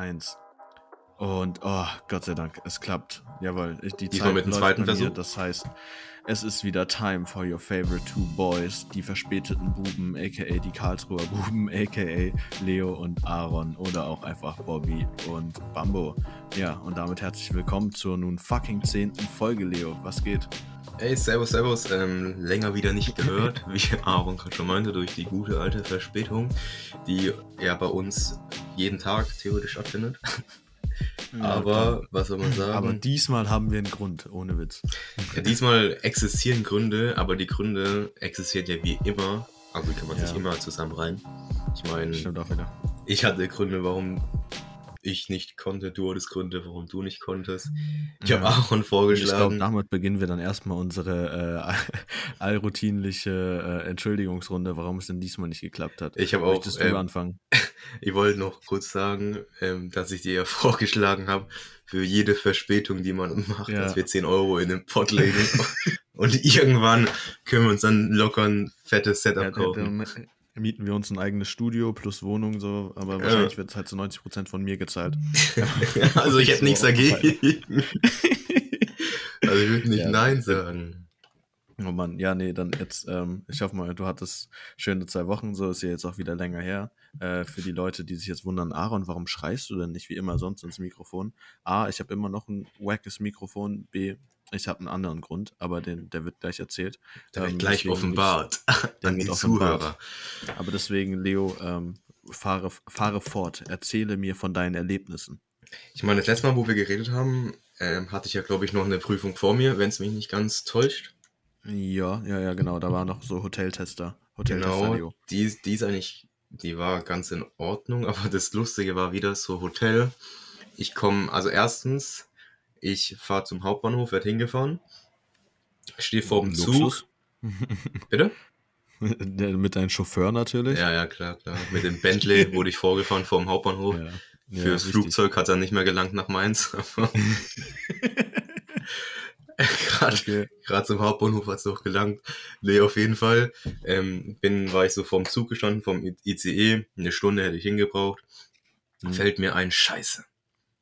eins. Und oh, Gott sei Dank, es klappt. Jawohl, ich- die Diesmal Zeit mit dem zweiten mir. Versuch? Das heißt, es ist wieder time for your favorite two boys, die verspäteten Buben, aka die Karlsruher Buben, aka Leo und Aaron oder auch einfach Bobby und Bambo. Ja, und damit herzlich willkommen zur nun fucking zehnten Folge, Leo. Was geht? Ey, servus, servus. Ähm, länger wieder nicht gehört, wie Aaron gerade schon meinte, durch die gute alte Verspätung, die ja bei uns jeden Tag theoretisch stattfindet. Aber, was soll man sagen? Aber diesmal haben wir einen Grund, ohne Witz. ja, diesmal existieren Gründe, aber die Gründe existieren ja wie immer. Also kann man Ja. sich immer zusammenreihen. Ich meine, ich hatte Gründe, warum ich nicht konnte. Du hattest Gründe, warum du nicht konntest. Ich habe Ja. Aaron Ich glaube, vorgeschlagen. damit beginnen wir dann erstmal unsere äh, allroutinliche äh, Entschuldigungsrunde, warum es denn diesmal nicht geklappt hat. Ich habe auch, Möchtest du ähm, anfangen? Ich wollte noch kurz sagen, ähm, dass ich dir ja vorgeschlagen habe, für jede Verspätung, die man macht, Ja. dass wir 10 Euro in den Pott legen. und irgendwann können wir uns dann locker ein fettes Setup Ja, kaufen. Mieten wir uns ein eigenes Studio plus Wohnung, so, aber Ja. wahrscheinlich wird es halt zu 90% von mir gezahlt. also ich hätte nichts So, dagegen. also ich würde nicht Ja. Nein sagen. Oh Mann, ja, nee, dann jetzt, ähm, ich hoffe mal, du hattest schöne zwei Wochen, so ist ja jetzt auch wieder länger her. Äh, für die Leute, die sich jetzt wundern, Aaron, warum schreist du denn nicht wie immer sonst ins Mikrofon? A, ich habe immer noch ein wackes Mikrofon. B, ich habe einen anderen Grund, aber den, der wird gleich erzählt. Da wird Ähm, gleich offenbart der an die offenbart. Zuhörer. Aber deswegen, Leo, ähm, fahre, fahre fort. Erzähle mir von deinen Erlebnissen. Ich meine, das letzte Mal, wo wir geredet haben, ähm, hatte ich ja, glaube ich, noch eine Prüfung vor mir, wenn es mich nicht ganz täuscht. Ja, ja, ja, genau. Da war noch so Hoteltester. Hoteltester, Genau, Leo. die, die ist eigentlich, die war ganz in Ordnung, aber das Lustige war wieder so Hotel. Ich komme, also erstens, ich fahre zum Hauptbahnhof, werde hingefahren, stehe vor dem Zug. Luxus. Bitte? Der, mit deinem Chauffeur natürlich. Ja, ja, klar, klar. Mit dem Bentley wurde ich vorgefahren vor dem Hauptbahnhof. Ja. Ja, Fürs richtig. Flugzeug hat er nicht mehr gelangt nach Mainz. Gerade Okay. Zum Hauptbahnhof hat es noch gelangt. Nee, auf jeden Fall. Ähm, bin, war ich so vorm Zug gestanden, vom ICE. Eine Stunde hätte ich hingebraucht. Mhm. Fällt mir ein Scheiße.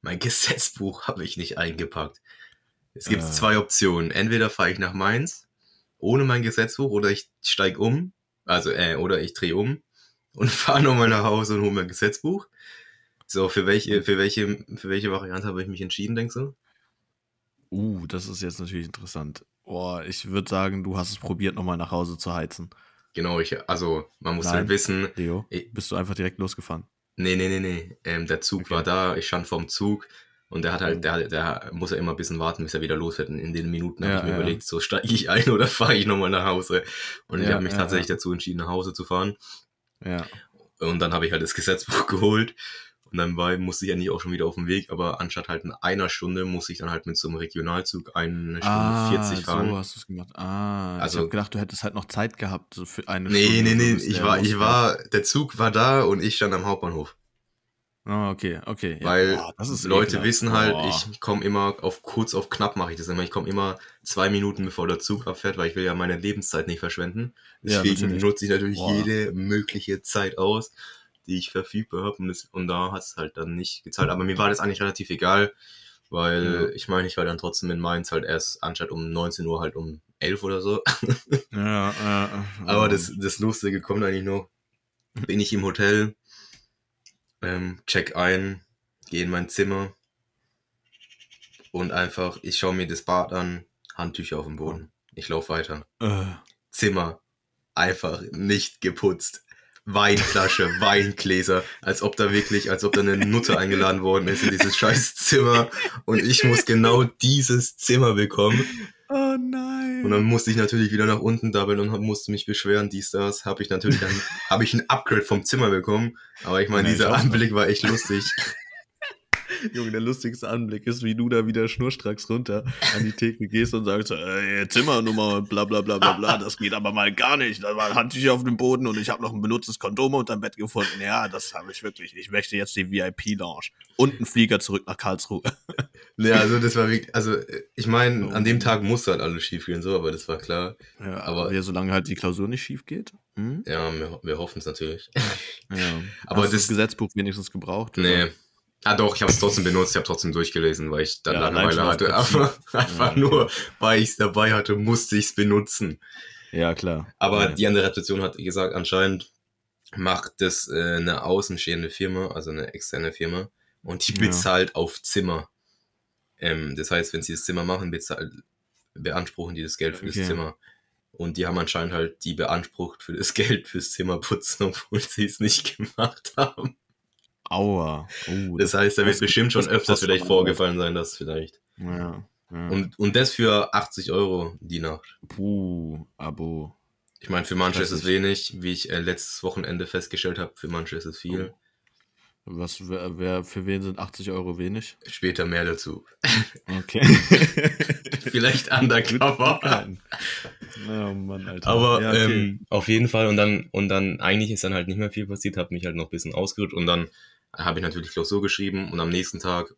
Mein Gesetzbuch habe ich nicht eingepackt. Es gibt Ah. zwei Optionen. Entweder fahre ich nach Mainz ohne mein Gesetzbuch oder ich steige um. Also, äh, oder ich drehe um und fahre nochmal nach Hause und hole mein Gesetzbuch. So, für welche, für welche, für welche Variante habe ich mich entschieden, denkst du? Uh, das ist jetzt natürlich interessant. Boah, ich würde sagen, du hast es probiert, nochmal nach Hause zu heizen. Genau, ich, also, man muss Nein. halt wissen, Leo, Ich- bist du einfach direkt losgefahren? Nee, nee, nee, nee. Ähm, der Zug Okay. war da, ich stand vorm Zug und der hat Mhm. halt, der, der muss ja immer ein bisschen warten, bis er wieder losfährt. Und in den Minuten habe Ja, ich mir ja. überlegt, so steige ich ein oder fahre ich nochmal nach Hause. Und ich Ja, habe mich tatsächlich dazu entschieden, nach Hause zu fahren. Ja. Und dann habe ich halt das Gesetzbuch geholt. Und dann war, musste ich eigentlich auch schon wieder auf dem Weg, aber anstatt halt in einer Stunde musste ich dann halt mit so einem Regionalzug eine Stunde 40 fahren. Ah, so hast du es gemacht. Ah, Also- ich habe gedacht, du hättest halt noch Zeit gehabt so für eine Nee, Stunde. nee, nee, bist ich ja war, ich war, der Zug war da und ich stand am Hauptbahnhof. Ah, okay, okay. Ja. Weil Boah, Leute ekelhaft. wissen halt, Boah. ich komme immer auf kurz auf knapp mache ich das immer. Ich komme immer zwei Minuten bevor der Zug abfährt, weil ich will ja meine Lebenszeit nicht verschwenden. Ja, Deswegen natürlich. nutze ich natürlich Boah. jede mögliche Zeit aus, die ich verfügbar habe. Und, das- und da hat es halt dann nicht gezahlt. Aber mir war das eigentlich relativ egal, weil Ja. ich meine, ich war dann trotzdem in Mainz halt erst anstatt um 19 Uhr halt um 11 oder so. Ja, ja, Aber das, das Lustige kommt eigentlich noch. Bin ich im Hotel, ähm, check ein, gehe in mein Zimmer und einfach, ich schaue mir das Bad an, Handtücher auf dem Boden. Ich laufe weiter. Äh, Zimmer, einfach nicht geputzt. Weinflasche, Weingläser, als ob da wirklich, als ob da eine Nutte eingeladen worden ist in dieses scheiß Zimmer und ich muss genau dieses Zimmer bekommen. oh nein. Und dann musste ich natürlich wieder nach unten dabbeln und musste mich beschweren, dies, das. Habe ich natürlich dann, habe ich ein Upgrade vom Zimmer bekommen. Aber ich meine, dieser. Anblick war echt lustig. Junge, der lustigste Anblick ist, wie du da wieder schnurstracks runter an die Theke gehst und sagst, äh, Zimmernummer und bla bla bla bla bla, das geht aber mal gar nicht. Da waren Handtücher auf dem Boden und ich habe noch ein benutztes Kondom unterm Bett gefunden. Ja, das habe ich wirklich. Ich möchte jetzt die VIP-Lounge und einen Flieger zurück nach Karlsruhe. Ja, also das war wirklich, also ich meine, an dem Tag musste halt alles schief gehen, so, aber das war klar. Ja, Aber- ja, solange halt die Klausur nicht schief geht. Hm? Ja, wir, wir hoffen es natürlich. Ja. Aber Hast das- das Gesetzbuch wenigstens gebraucht? Nee, oder? Ah doch, ich habe es trotzdem benutzt, ich habe trotzdem durchgelesen, weil ich dann Ja, Langeweile hatte. Aber einfach okay. nur, weil ich es dabei hatte, musste ich es benutzen. Ja, klar. Aber ja. die andere Rezeption hat gesagt, anscheinend macht das äh, eine außenstehende Firma, also eine externe Firma, und die Ja. bezahlt auf Zimmer. Ähm, das heißt, wenn sie das Zimmer machen, bezahlt, beanspruchen die das Geld für Okay. das Zimmer. Und die haben anscheinend halt die beansprucht für das Geld fürs Zimmerputzen, obwohl sie es nicht gemacht haben. Aua. Oh, Das heißt, da wird das- bestimmt schon das öfters vielleicht vorgefallen sein, dass vielleicht. Ja. ja. Und, und das für 80 Euro die Nacht. Puh, Abo. Ich meine, für manche ist es wenig, wie ich äh, letztes Wochenende festgestellt habe, für manche ist es viel. Was, wer, wer, für wen sind 80 Euro wenig? Später mehr dazu. Okay. Vielleicht undercover. oh Mann, Alter. Aber ja, okay. ähm, auf jeden Fall und dann und dann eigentlich ist dann halt nicht mehr viel passiert, habe mich halt noch ein bisschen ausgeruht und dann habe ich natürlich Klausur geschrieben und am nächsten Tag,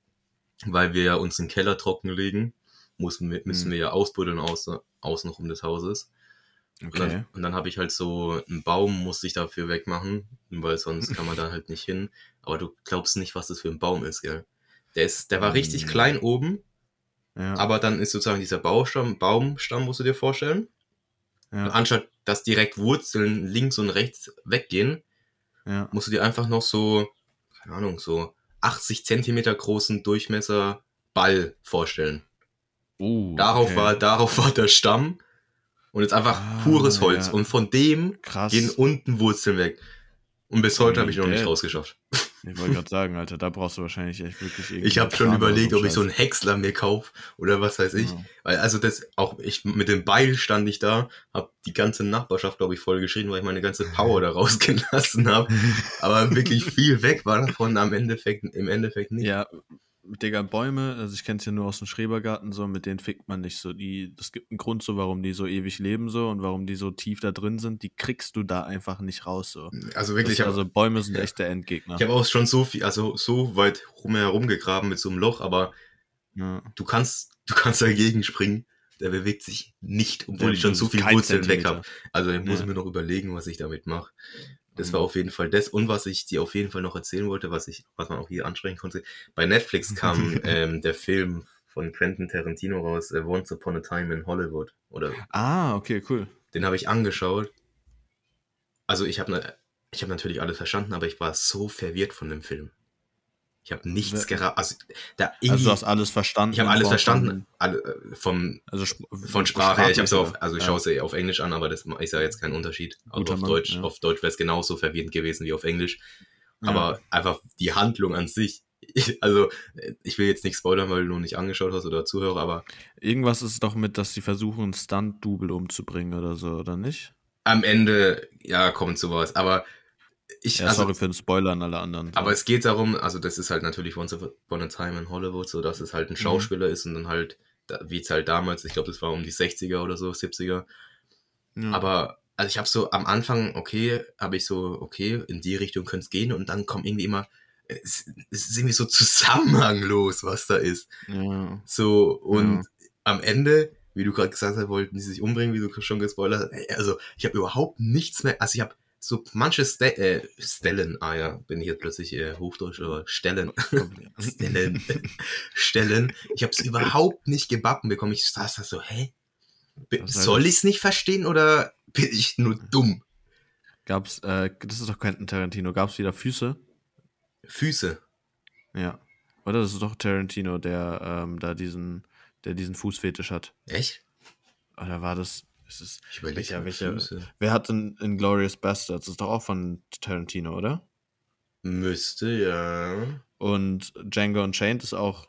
weil wir ja uns den Keller trockenlegen, mussten wir, müssen Hm. wir ja ausbuddeln außen, außenrum des Hauses. Und okay. dann, und dann habe ich halt so einen Baum, musste ich dafür wegmachen, weil sonst kann man da halt nicht hin. Aber du glaubst nicht, was das für ein Baum ist, gell? Der, ist, der war richtig Mhm. klein oben, Ja, aber dann ist sozusagen dieser Baumstamm, Baumstamm musst du dir vorstellen. ja, Anstatt dass direkt Wurzeln links und rechts weggehen, ja. musst du dir einfach noch so, keine Ahnung, so 80 Zentimeter großen Durchmesser Ball vorstellen. Uh, Darauf, okay. war, darauf war der Stamm und jetzt einfach Ah, pures Holz. ja. Und von dem krass. gehen unten Wurzeln weg. Und bis heute habe ich noch nicht rausgeschafft. Ich wollte gerade sagen, Alter, da brauchst du wahrscheinlich echt wirklich irgendwie. Ich habe schon überlegt, ob ich so einen Häcksler mir kaufe oder was weiß ich. Ja. Weil also das auch ich mit dem Beil stand ich da, habe die ganze Nachbarschaft glaube ich voll geschrien, weil ich meine ganze Power da rausgelassen habe. Aber wirklich viel weg war davon am Endeffekt im Endeffekt nicht. Ja, Digga, Bäume, also ich kenne es ja nur aus dem Schrebergarten so, mit denen fickt man nicht so. Die, das gibt einen Grund so, warum die so ewig leben so und warum die so tief da drin sind. Die kriegst du da einfach nicht raus so. Also wirklich, ich das, habe also Bäume sind ja. echt der Endgegner. ich hab auch schon so viel, also so weit rumherum gegraben mit so einem Loch, aber ja. du kannst, du kannst dagegen springen. Der bewegt sich nicht, obwohl Der ich schon so viel Wurzeln weg habe. Also ich muss Ja. mir noch überlegen, was ich damit mache. Das Mhm. war auf jeden Fall das. Und was ich dir auf jeden Fall noch erzählen wollte, was ich, was man auch hier ansprechen konnte. Bei Netflix kam ähm, der Film von Quentin Tarantino raus, äh, Once Upon a Time in Hollywood. Oder Ah, okay, cool. den habe ich angeschaut. Also ich habe ich hab natürlich alles verstanden, aber ich war so verwirrt von dem Film. Ich habe nichts gerade. Also, da Also du hast alles verstanden. ich habe alles verstanden. Von, Alle, äh, vom, also Sp von Sprache her. Ich habe sprachlich, auf, also ich Ja. schaue es ja auf Englisch an, aber das ist ja jetzt kein Unterschied. Guter auf Mann, Deutsch, ja. auf Deutsch wäre es genauso verwirrend gewesen wie auf Englisch. Ja. Aber einfach die Handlung an sich. Ich, also, äh, ich will jetzt nicht spoilern, weil du noch nicht angeschaut hast oder Zuhörer, aber Irgendwas ist doch mit, dass sie versuchen, einen Stunt-Double umzubringen oder so, oder nicht? am Ende, ja, kommt sowas. Aber ich, Ja, also, sorry für den Spoiler an alle anderen. aber es geht darum, also das ist halt natürlich Once Upon a Time in Hollywood, so dass es halt ein Mhm. Schauspieler ist und dann halt, da- wie es halt damals, ich glaube, das war um die 60er oder so, 70er. ja. Aber also ich habe so am Anfang, okay, habe ich so, okay, in die Richtung könnte es gehen und dann kommt irgendwie immer, es, es ist irgendwie so zusammenhanglos, was da ist. ja. So, und am Ende, wie du gerade gesagt hast, wollten die sich umbringen, wie du schon gespoilert hast. Also, ich habe überhaupt nichts mehr, also ich habe so manche Ste äh, Stellen, ah ja, bin ich jetzt plötzlich äh, Hochdeutsch, aber Stellen, Stellen, Stellen, ich habe es überhaupt nicht gebacken bekommen. Ich saß da so, hä? Das halt Soll ich es nicht verstehen oder bin ich nur dumm? Gab's, äh, das ist doch Quentin Tarantino, gab's wieder Füße? Füße. Ja. Oder das ist doch Tarantino, der ähm, da diesen, der diesen Fußfetisch hat. Echt? Oder war das, ist es, Ich überlege Welcher- welcher- Füße. wer hat denn Inglourious Bastards? Das ist doch auch von Tarantino, oder? Müsste, ja. Und Django Unchained ist auch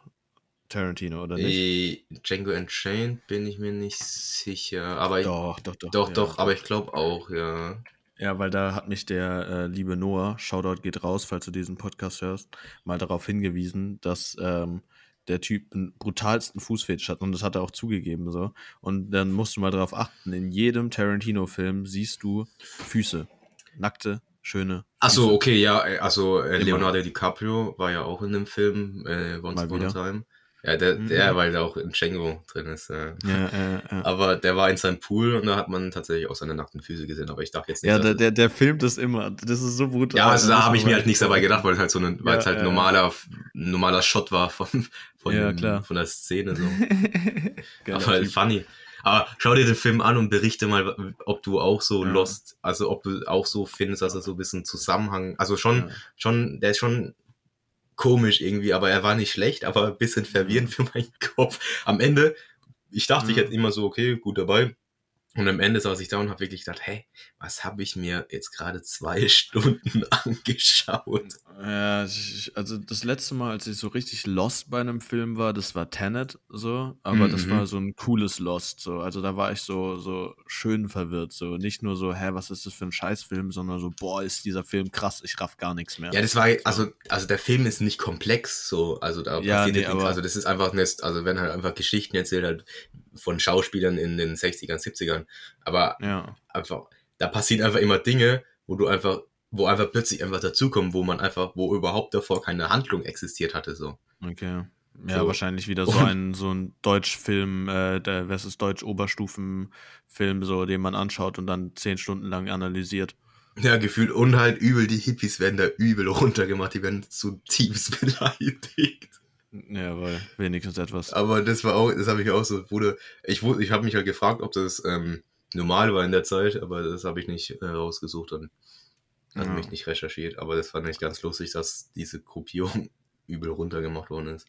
Tarantino, oder nicht? Äh, Django Unchained bin ich mir nicht sicher. Aber ich, Doch, doch, doch. doch, ja, doch, aber ich glaube auch, ja. Ja, weil da hat mich der äh, liebe Noah, Shoutout geht raus, falls du diesen Podcast hörst, mal darauf hingewiesen, dass ähm, der Typ einen brutalsten Fußfetisch hat und das hat er auch zugegeben so. Und dann musst du mal darauf achten, in jedem Tarantino-Film siehst du Füße. Nackte, schöne Achso, okay, ja, also äh. Leonardo DiCaprio war ja auch in dem Film äh, Once Upon a. Time. Ja, der, Mhm. der weil da auch in Django drin ist. Ja. Ja, äh, ja. Aber der war in seinem Pool und da hat man tatsächlich auch seine nackten Füße gesehen. Aber ich dachte jetzt nicht, Ja, der, der, der filmt das immer. Das ist so brutal. ja, also da habe ich mir halt nichts dabei gedacht, weil es halt so ein, weil es halt normaler, normaler Shot war von, von, von der Szene. So. Aber halt funny. Aber schau dir den Film an und berichte mal, ob du auch so lost, also ob du auch so findest, dass er so ein bisschen Zusammenhang, also schon, schon, der ist schon komisch irgendwie, aber er war nicht schlecht, aber ein bisschen verwirrend für meinen Kopf. Am Ende, ich dachte, ich Ja. hätte immer so, okay, gut dabei. Und am Ende saß ich da und habe wirklich gedacht, hey, was habe ich mir jetzt gerade zwei Stunden angeschaut? Ja, ich, also das letzte Mal, als ich so richtig lost bei einem Film war, das war Tenet so, aber das Mhm. war so ein cooles Lost so. Also da war ich so so schön verwirrt so, nicht nur so, hä, was ist das für ein Scheißfilm, sondern so, boah, ist dieser Film krass, ich raff gar nichts mehr. Ja, das war, also, also der Film ist nicht komplex, so, also da Ja, passiert nee, nichts. Also das ist einfach nicht, also wenn halt einfach Geschichten erzählt halt von Schauspielern in den 60ern, 70ern, aber Ja, einfach, da passieren einfach immer Dinge, wo du einfach, wo einfach plötzlich einfach dazukommen, wo man einfach, wo überhaupt davor keine Handlung existiert hatte, so. okay. Ja, So. wahrscheinlich wieder so ein so ein Deutschfilm, äh, der was ist Deutsch Oberstufenfilm so, den man anschaut und dann zehn Stunden lang analysiert. Ja, gefühlt und halt übel, die Hippies werden da übel runtergemacht, die werden zutiefst beleidigt. Ja, weil wenigstens etwas. Aber das war auch, das habe ich auch so, Bruder, ich, ich habe mich halt gefragt, ob das ähm, normal war in der Zeit, aber das habe ich nicht äh, rausgesucht und hat Ja. mich nicht recherchiert. Aber das fand ich ganz lustig, dass diese Gruppierung übel runtergemacht worden ist.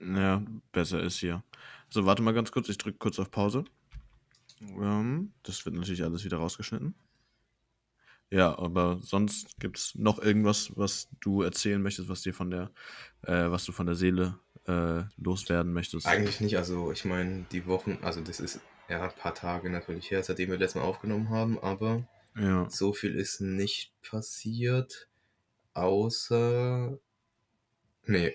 Ja, besser ist hier. So, warte mal ganz kurz, ich drücke kurz auf Pause. Ähm, das wird natürlich alles wieder rausgeschnitten. Ja, aber sonst gibt es noch irgendwas, was du erzählen möchtest, was dir von der, äh, was du von der Seele äh, loswerden möchtest. Eigentlich nicht, also ich meine, die Wochen, also das ist ja ein paar Tage natürlich her, seitdem wir letztes Mal aufgenommen haben, aber Ja. so viel ist nicht passiert, außer. Nee.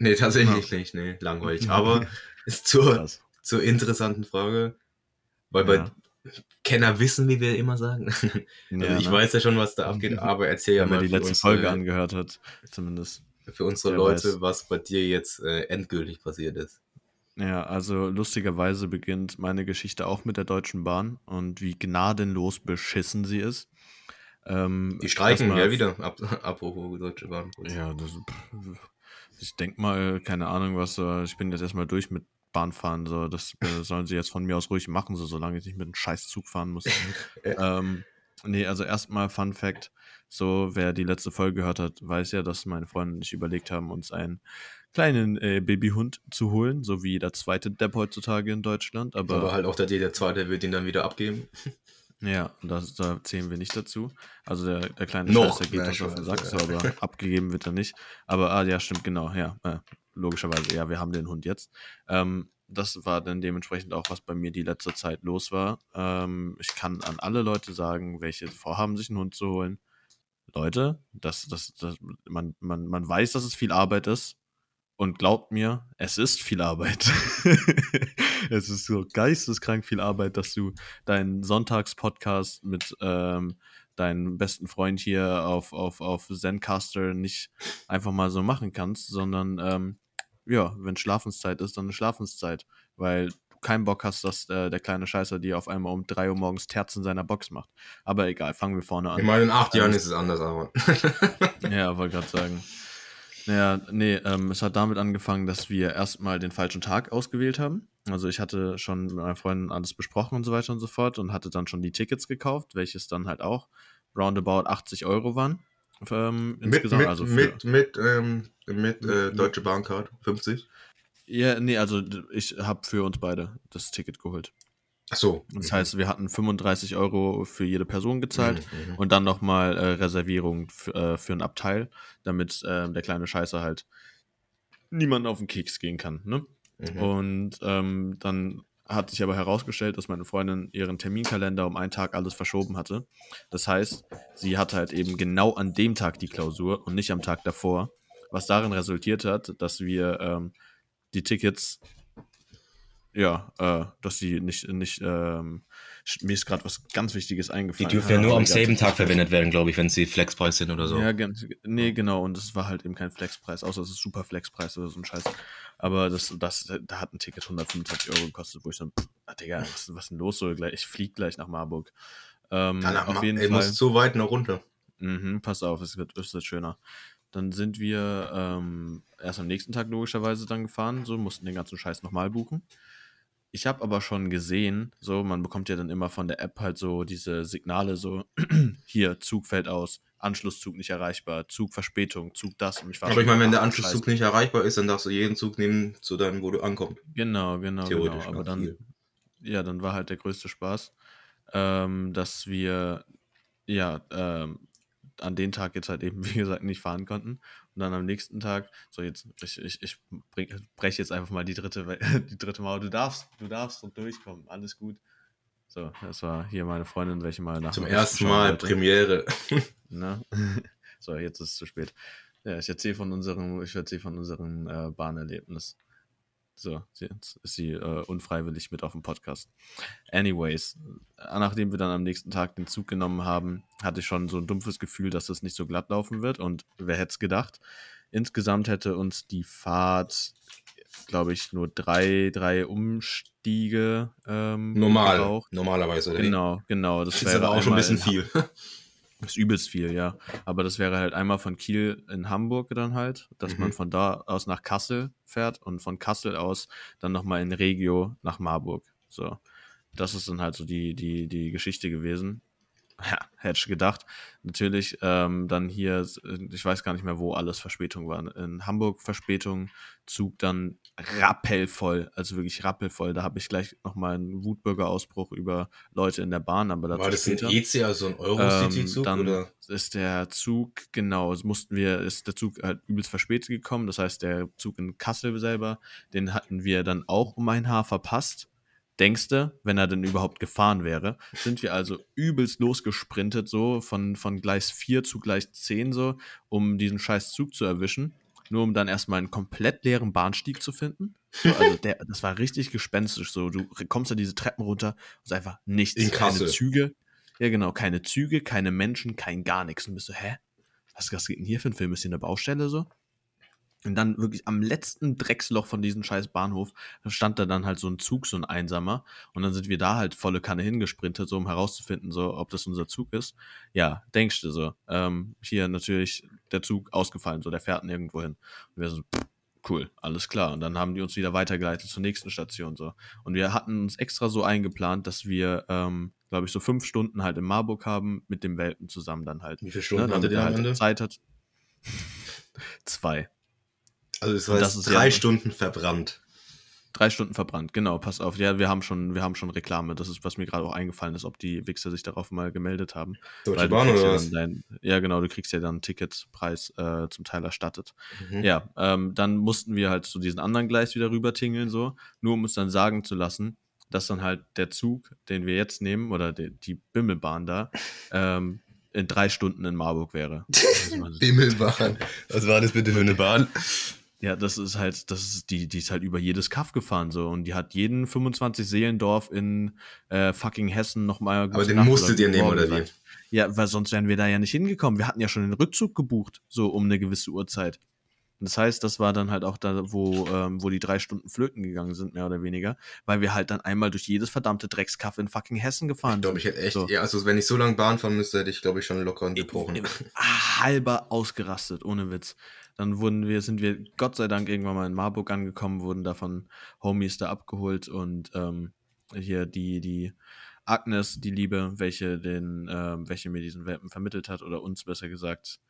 Nee, tatsächlich nicht, nee, langweilig. Aber ist zur, Krass. zur interessanten Frage, weil bei Ja. Kenner wissen, wie wir immer sagen. also Ja, ich ne? weiß ja schon, was da abgeht, aber erzähl ja Wenn man mal die letzte Folge angehört hat, zumindest. für unsere Leute, weiß. was bei dir jetzt äh, endgültig passiert ist. Ja, also lustigerweise beginnt meine Geschichte auch mit der Deutschen Bahn und wie gnadenlos beschissen sie ist. Ähm, Die streiken, ja, wieder. Ab, apropos Deutsche Bahn. Ja, das, ich denke mal, keine Ahnung, was, äh, ich bin jetzt erstmal durch mit Bahnfahren, so, das äh, sollen sie jetzt von mir aus ruhig machen, so, solange ich nicht mit einem scheiß Zug fahren muss. ähm, nee, also erstmal Fun Fact, so, wer die letzte Folge gehört hat, weiß ja, dass meine Freunde und ich überlegt haben, uns einen kleinen äh, Babyhund zu holen, so wie jeder zweite Depp heutzutage in Deutschland, aber, Aber halt auch der, der zweite wird ihn dann wieder abgeben. ja, das, da zählen wir nicht dazu. Also der, der kleine Noch, Scheiß, der geht uns auf den Sack, aber abgegeben wird er nicht. Aber ah, ja, stimmt, genau, ja. Äh, logischerweise, ja, wir haben den Hund jetzt. Ähm, das war dann dementsprechend auch, was bei mir die letzte Zeit los war. Ähm, ich kann an alle Leute sagen, welche vorhaben, sich einen Hund zu holen. Leute, das, das, das, man, man, man weiß, dass es viel Arbeit ist. Und glaubt mir, es ist viel Arbeit. es ist so geisteskrank viel Arbeit, dass du deinen Sonntagspodcast mit ähm, deinem besten Freund hier auf, auf, auf Zencaster nicht einfach mal so machen kannst, sondern ähm, ja, wenn Schlafenszeit ist, dann eine Schlafenszeit, weil du keinen Bock hast, dass äh, der kleine Scheißer dir auf einmal um drei Uhr morgens Terz in seiner Box macht. Aber egal, fangen wir vorne an. Ich meine, in acht Ähm, Jahren ist es anders, aber. Ja, wollte gerade sagen. Naja, nee, ähm, es hat damit angefangen, dass wir erstmal den falschen Tag ausgewählt haben. Also ich hatte schon mit meinen Freunden alles besprochen und so weiter und so fort und hatte dann schon die Tickets gekauft, welches dann halt auch roundabout 80 Euro waren. Ähm, insgesamt, mit, also für, mit, mit, ähm, mit äh, Deutsche Bahncard 50. Ja, nee, also ich habe für uns beide das Ticket geholt. Ach so. Das heißt, wir hatten 35 Euro für jede Person gezahlt. Mhm, mhm. Und dann nochmal äh, Reservierung für, äh, für ein Abteil, damit äh, der kleine Scheißer halt niemanden auf den Keks gehen kann. Ne? Mhm. Und ähm, dann hat sich aber herausgestellt, dass meine Freundin ihren Terminkalender um einen Tag alles verschoben hatte. Das heißt, sie hatte halt eben genau an dem Tag die Klausur und nicht am Tag davor, was darin resultiert hat, dass wir ähm, die Tickets, ja, äh, dass sie nicht, nicht ähm, mir ist gerade was ganz Wichtiges Die eingefallen. dürfen ja Ah, nur am selben Tag verwendet werden, glaube ich, wenn sie Flexpreis sind oder so. Ja, nee, genau. Und es war halt eben kein Flexpreis, außer es ist super Flexpreis oder so ein Scheiß. Aber das, das, da hat ein Ticket 125 Euro gekostet, wo ich dann, ah, Digga, was, was ist denn los? So, gleich- ich flieg gleich nach Marburg. Ähm, Danach, auf jeden ey, Fall. muss so weit noch runter. Mhm, pass auf, es wird, es wird schöner. Dann sind wir ähm, erst am nächsten Tag logischerweise dann gefahren, so mussten den ganzen Scheiß nochmal buchen. Ich habe aber schon gesehen, so man bekommt ja dann immer von der App halt so diese Signale, so hier Zug fällt aus, Anschlusszug nicht erreichbar, Zug Verspätung, Zug das. Und ich war Aber ich meine, wenn der Anschlusszug Scheiße. nicht erreichbar ist, dann darfst du jeden Zug nehmen zu dann, wo du ankommst. Genau, genau, genau. Theoretisch Aber nach dann, ja, dann war halt der größte Spaß, ähm, dass wir ja ähm, an den Tag jetzt halt eben, wie gesagt, nicht fahren konnten. Und dann am nächsten Tag, so jetzt, ich, ich, ich breche jetzt einfach mal die dritte, die dritte Mauer. Du darfst, du darfst und durchkommen, alles gut. So, das war hier meine Freundin, welche mal nach Zum ersten Mal wollte. Premiere. Ne? so, jetzt ist es zu spät. Ja, ich erzähle von unserem, ich erzähle von unserem äh, Bahnerlebnis. So, jetzt ist sie äh, unfreiwillig mit auf dem Podcast. Anyways, äh, nachdem wir dann am nächsten Tag den Zug genommen haben, hatte ich schon so ein dumpfes Gefühl, dass es nicht so glatt laufen wird. Und wer hätte es gedacht? Insgesamt hätte uns die Fahrt, glaube ich, nur drei, drei Umstiege ähm, Normal. gebraucht. Normalerweise? Genau, genau. Das, Das ist wäre aber auch schon ein bisschen viel. das ist übelst viel, ja. Aber das wäre halt einmal von Kiel in Hamburg dann halt, dass man Mhm. von da aus nach Kassel fährt und von Kassel aus dann nochmal in Regio nach Marburg. So. Das ist dann halt so die, die, die Geschichte gewesen. Ja, hätte ich gedacht. Natürlich ähm, dann hier, ich weiß gar nicht mehr, wo alles Verspätung war. In Hamburg Verspätung, Zug dann rappelvoll, also wirklich rappelvoll. Da habe ich gleich nochmal einen Wutbürger-Ausbruch über Leute in der Bahn, aber dazu War das ein später. EC, also ein Ähm, Eurocity-Zug? dann oder? ist der Zug, genau, mussten wir, ist der Zug halt übelst verspätet gekommen. Das heißt, der Zug in Kassel selber, den hatten wir dann auch um ein Haar verpasst. Denkste, wenn er denn überhaupt gefahren wäre, sind wir also übelst losgesprintet, so von, von Gleis 4 zu Gleis 10, so, um diesen scheiß Zug zu erwischen. Nur um dann erstmal einen komplett leeren Bahnstieg zu finden. So, also der, das war richtig gespenstisch. So, du kommst da diese Treppen runter und es ist einfach nichts. In keine. Züge. Ja, genau, keine Züge, keine Menschen, kein gar nichts. Und bist so, hä? Was, was geht denn hier für ein Film? Ist hier eine Baustelle so? Und dann wirklich am letzten Drecksloch von diesem scheiß Bahnhof stand da dann halt so ein Zug, so ein einsamer. Und dann sind wir da halt volle Kanne hingesprintet, so um herauszufinden, so ob das unser Zug ist. Ja, denkst du so. Ähm, hier natürlich der Zug ausgefallen, so der fährt nirgendwo hin. Und wir so, pff, cool, alles klar. Und dann haben die uns wieder weitergeleitet zur nächsten Station so. Und wir hatten uns extra so eingeplant, dass wir, ähm, glaube ich, so fünf Stunden halt in Marburg haben mit dem Welpen zusammen dann halt. Wie viele Stunden ne, hattet damit ihr er am halt Ende? Zeit hat. Zwei. Also das heißt, das ist drei ja- Stunden verbrannt. Drei Stunden verbrannt, genau, pass auf. Ja, wir haben schon, wir haben schon Reklame. Das ist, was mir gerade auch eingefallen ist, ob die Wichser sich darauf mal gemeldet haben. Deutsche Bahn oder ja, was? dein, ja, genau, du kriegst ja dann einen Ticketpreis äh, zum Teil erstattet. Mhm. Ja, ähm, dann mussten wir halt zu diesen anderen Gleis wieder rüber tingeln, so, nur um uns dann sagen zu lassen, dass dann halt der Zug, den wir jetzt nehmen, oder die, die Bimmelbahn da, ähm, in drei Stunden in Marburg wäre. Bimmelbahn. Was war das bitte für eine Bahn? Ja, das ist halt, das ist, die, die ist halt über jedes Kaff gefahren so und die hat jeden 25 Seelendorf in äh, fucking Hessen nochmal. Aber den musstet ihr nehmen, oder wie? Ja, weil sonst wären wir da ja nicht hingekommen. Wir hatten ja schon den Rückzug gebucht, so um eine gewisse Uhrzeit. Das heißt, das war dann halt auch da, wo, ähm, wo die drei Stunden flöten gegangen sind, mehr oder weniger, weil wir halt dann einmal durch jedes verdammte Dreckskaff in fucking Hessen Ich gefahren glaube, ich hätte echt, So. ja, also wenn ich so lange Bahn fahren müsste, hätte ich, glaube ich, schon locker und gebrochen. halber ausgerastet, ohne Witz. Dann wurden wir, sind wir Gott sei Dank irgendwann mal in Marburg angekommen, wurden da von Homies da abgeholt und ähm, hier die, die Agnes, die Liebe, welche den, ähm, welche mir diesen Welpen vermittelt hat, oder uns besser gesagt,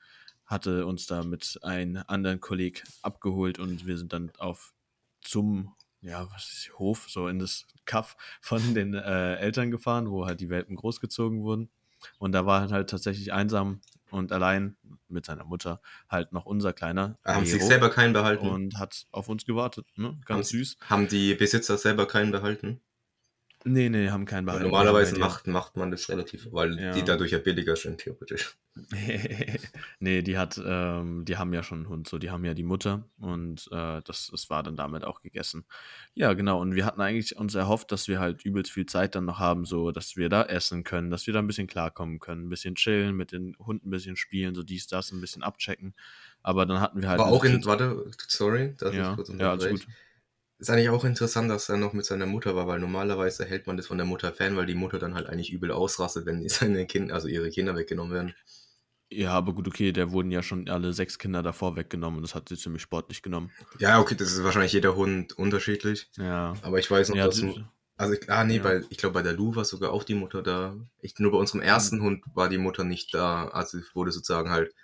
hatte uns da mit einem anderen Kolleg abgeholt und wir sind dann auf zum, ja, was ist Hof, so in das Kaff von den äh, Eltern gefahren, wo halt die Welpen großgezogen wurden. Und da war halt tatsächlich einsam und allein mit seiner Mutter halt noch unser kleiner Haben sich Nero selber keinen behalten? und hat auf uns gewartet. Ne? haben, Ganz süß. Haben die Besitzer selber keinen behalten? Nee, nee, haben keinen behalten. normalerweise macht, macht man das relativ, weil Ja. die dadurch ja billiger sind, theoretisch. nee, die hat, ähm, die haben ja schon einen Hund, so, die haben ja die Mutter und äh, das, das war dann damit auch gegessen. Ja, genau, und wir hatten eigentlich uns erhofft, dass wir halt übelst viel Zeit dann noch haben, so, dass wir da essen können, dass wir da ein bisschen klarkommen können, ein bisschen chillen, mit den Hunden ein bisschen spielen, so dies, das, ein bisschen abchecken. Aber dann hatten wir halt. Eine auch in, warte, sorry, dass ja, ich kurz ja, alles gut. Ist eigentlich auch interessant, dass er noch mit seiner Mutter war, weil normalerweise hält man das von der Mutter fern, weil die Mutter dann halt eigentlich übel ausrastet, wenn seine Kinder, also ihre Kinder weggenommen werden. Ja, aber gut, okay, der wurden ja schon alle sechs Kinder davor weggenommen und das hat sie ziemlich sportlich genommen. Ja, okay, das ist wahrscheinlich jeder Hund unterschiedlich. Ja. Aber ich weiß noch, Ja, dass. sie- Also, ah, nee, Ja. weil ich glaube, bei der Lu war sogar auch die Mutter da. Ich, nur bei unserem ersten Hund war die Mutter nicht da. Also, wurde sozusagen halt,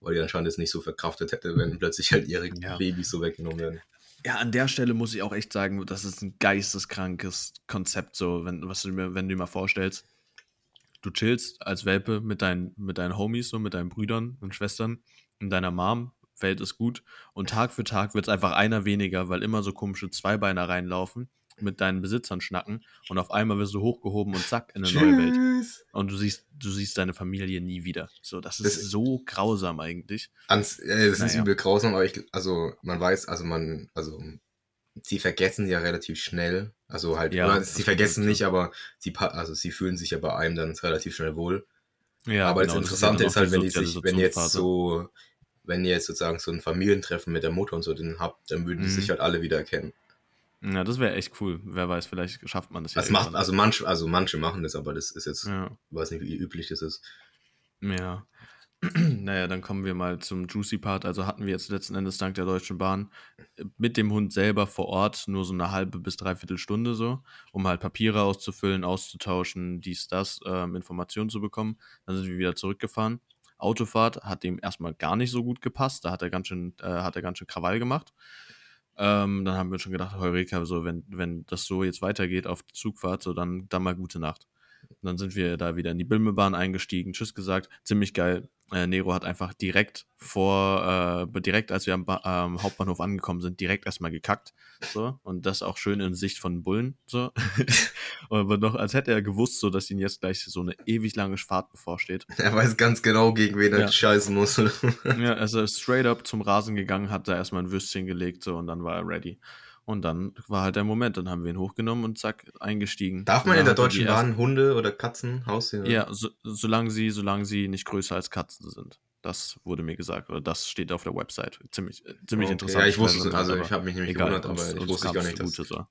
weil die anscheinend es nicht so verkraftet hätte, wenn plötzlich halt ihre Ja. Babys so weggenommen werden. Ja, an der Stelle muss ich auch echt sagen, das ist ein geisteskrankes Konzept, so, wenn, was du mir, wenn du dir mal vorstellst, du chillst als Welpe mit deinen, mit deinen Homies, so, mit deinen Brüdern und Schwestern und deiner Mom, Welt ist gut. Und Tag für Tag wird es einfach einer weniger, weil immer so komische Zweibeiner reinlaufen, mit deinen Besitzern schnacken und auf einmal wirst du hochgehoben und zack, in eine neue Welt. Tschüss! Und du siehst, du siehst deine Familie nie wieder. So, das ist Das- so grausam eigentlich. Ans, äh, das ist Naja. übel grausam, aber ich, also, man weiß, also man, also, sie vergessen ja relativ schnell. Also halt, Ja, das sie vergessen nicht, aber sie, also sie fühlen sich ja bei einem dann relativ schnell wohl. Ja, aber genau, das ist Interessante ja ist, halt, wenn die die sich, wenn ihr jetzt so, wenn ihr jetzt sozusagen so ein Familientreffen mit der Mutter und so den habt, dann würden die Mhm. sich halt alle wieder erkennen. Ja, das wäre echt cool. Wer weiß, vielleicht schafft man das ja. Das macht, irgendwann. also manche, also manche machen das, aber das ist jetzt, Ja. ich weiß nicht, wie üblich das ist. Ja. naja, dann kommen wir mal zum Juicy Part. Also hatten wir jetzt letzten Endes dank der Deutschen Bahn äh, mit dem Hund selber vor Ort nur so eine halbe bis dreiviertel Stunde so, um halt Papiere auszufüllen, auszutauschen, dies, das, ähm, Informationen zu bekommen. Dann sind wir wieder zurückgefahren. Autofahrt hat dem erstmal gar nicht so gut gepasst. Da hat er ganz schön, äh, hat er ganz schön Krawall gemacht. Ähm, dann haben wir schon gedacht, Heureka, so, wenn, wenn das so jetzt weitergeht auf Zugfahrt, so dann, dann mal gute Nacht. Und dann sind wir da wieder in die Bilmebahn eingestiegen, Tschüss gesagt, ziemlich geil. Äh, Nero hat einfach direkt vor, äh, direkt als wir am ba ähm, Hauptbahnhof angekommen sind, direkt erstmal gekackt. So, und das auch schön in Sicht von Bullen. So. Aber noch, als hätte er gewusst, so dass ihm jetzt gleich so eine ewig lange Fahrt bevorsteht. Er weiß ganz genau, gegen wen er Ja. scheißen muss. Ja, also er ist straight up zum Rasen gegangen, hat da erstmal ein Würstchen gelegt, so und dann war er ready. Und dann war halt der Moment, dann haben wir ihn hochgenommen und zack, eingestiegen. Darf man in der er Deutschen Bahn Hunde oder Katzen Haustiere? Ja, so, solange sie, solange sie nicht größer als Katzen sind. Das wurde mir gesagt, oder das steht auf der Website. Ziemlich, ziemlich Okay, interessant. ja, ich wusste es, also ich habe mich nämlich egal, gewundert, aber uns- ich wusste gar nicht, dass so.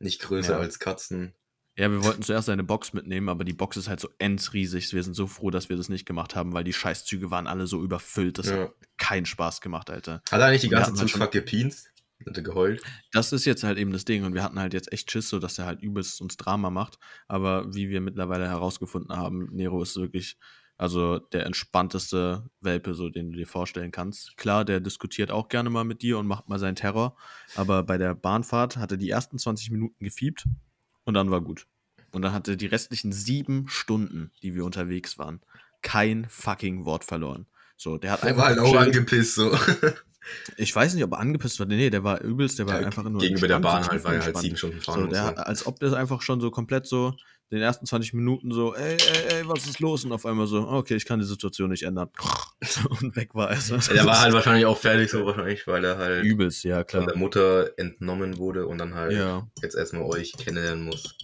nicht größer Ja. als Katzen. Ja, wir wollten zuerst eine Box mitnehmen, aber die Box ist halt so endsriesig. Wir sind so froh, dass wir das nicht gemacht haben, weil die Scheißzüge waren alle so überfüllt. Das Ja. hat keinen Spaß gemacht, Alter. Hat er eigentlich die ganze hatten halt Zugfahrt gepinst? Hat er geheult? Das ist jetzt halt eben das Ding und wir hatten halt jetzt echt Schiss, so dass er halt übelst uns Drama macht. Aber wie wir mittlerweile herausgefunden haben, Nero ist wirklich, also der entspannteste Welpe, so den du dir vorstellen kannst. Klar, der diskutiert auch gerne mal mit dir und macht mal seinen Terror. Aber bei der Bahnfahrt hat er die ersten 20 Minuten gefiebt und dann war gut. Und dann hatte die restlichen sieben Stunden, die wir unterwegs waren, kein fucking Wort verloren. So, der hat Er einfach war halt auch angepisst so. Ich weiß nicht, ob er angepisst war. Nee, der war übelst, der war Ja, einfach nur Gegenüber der Bahn halt, weil er halt sieben Stunden fahren So, muss. der, ne? als ob der einfach schon so komplett so den ersten 20 Minuten so, ey, ey, ey, was ist los? Und auf einmal so, okay, ich kann die Situation nicht ändern. Und weg war er. So. Ja, der war halt wahrscheinlich auch fertig so wahrscheinlich, weil er halt übelst, ja, von klar. der Mutter entnommen wurde und dann halt Ja, jetzt erstmal euch kennenlernen muss.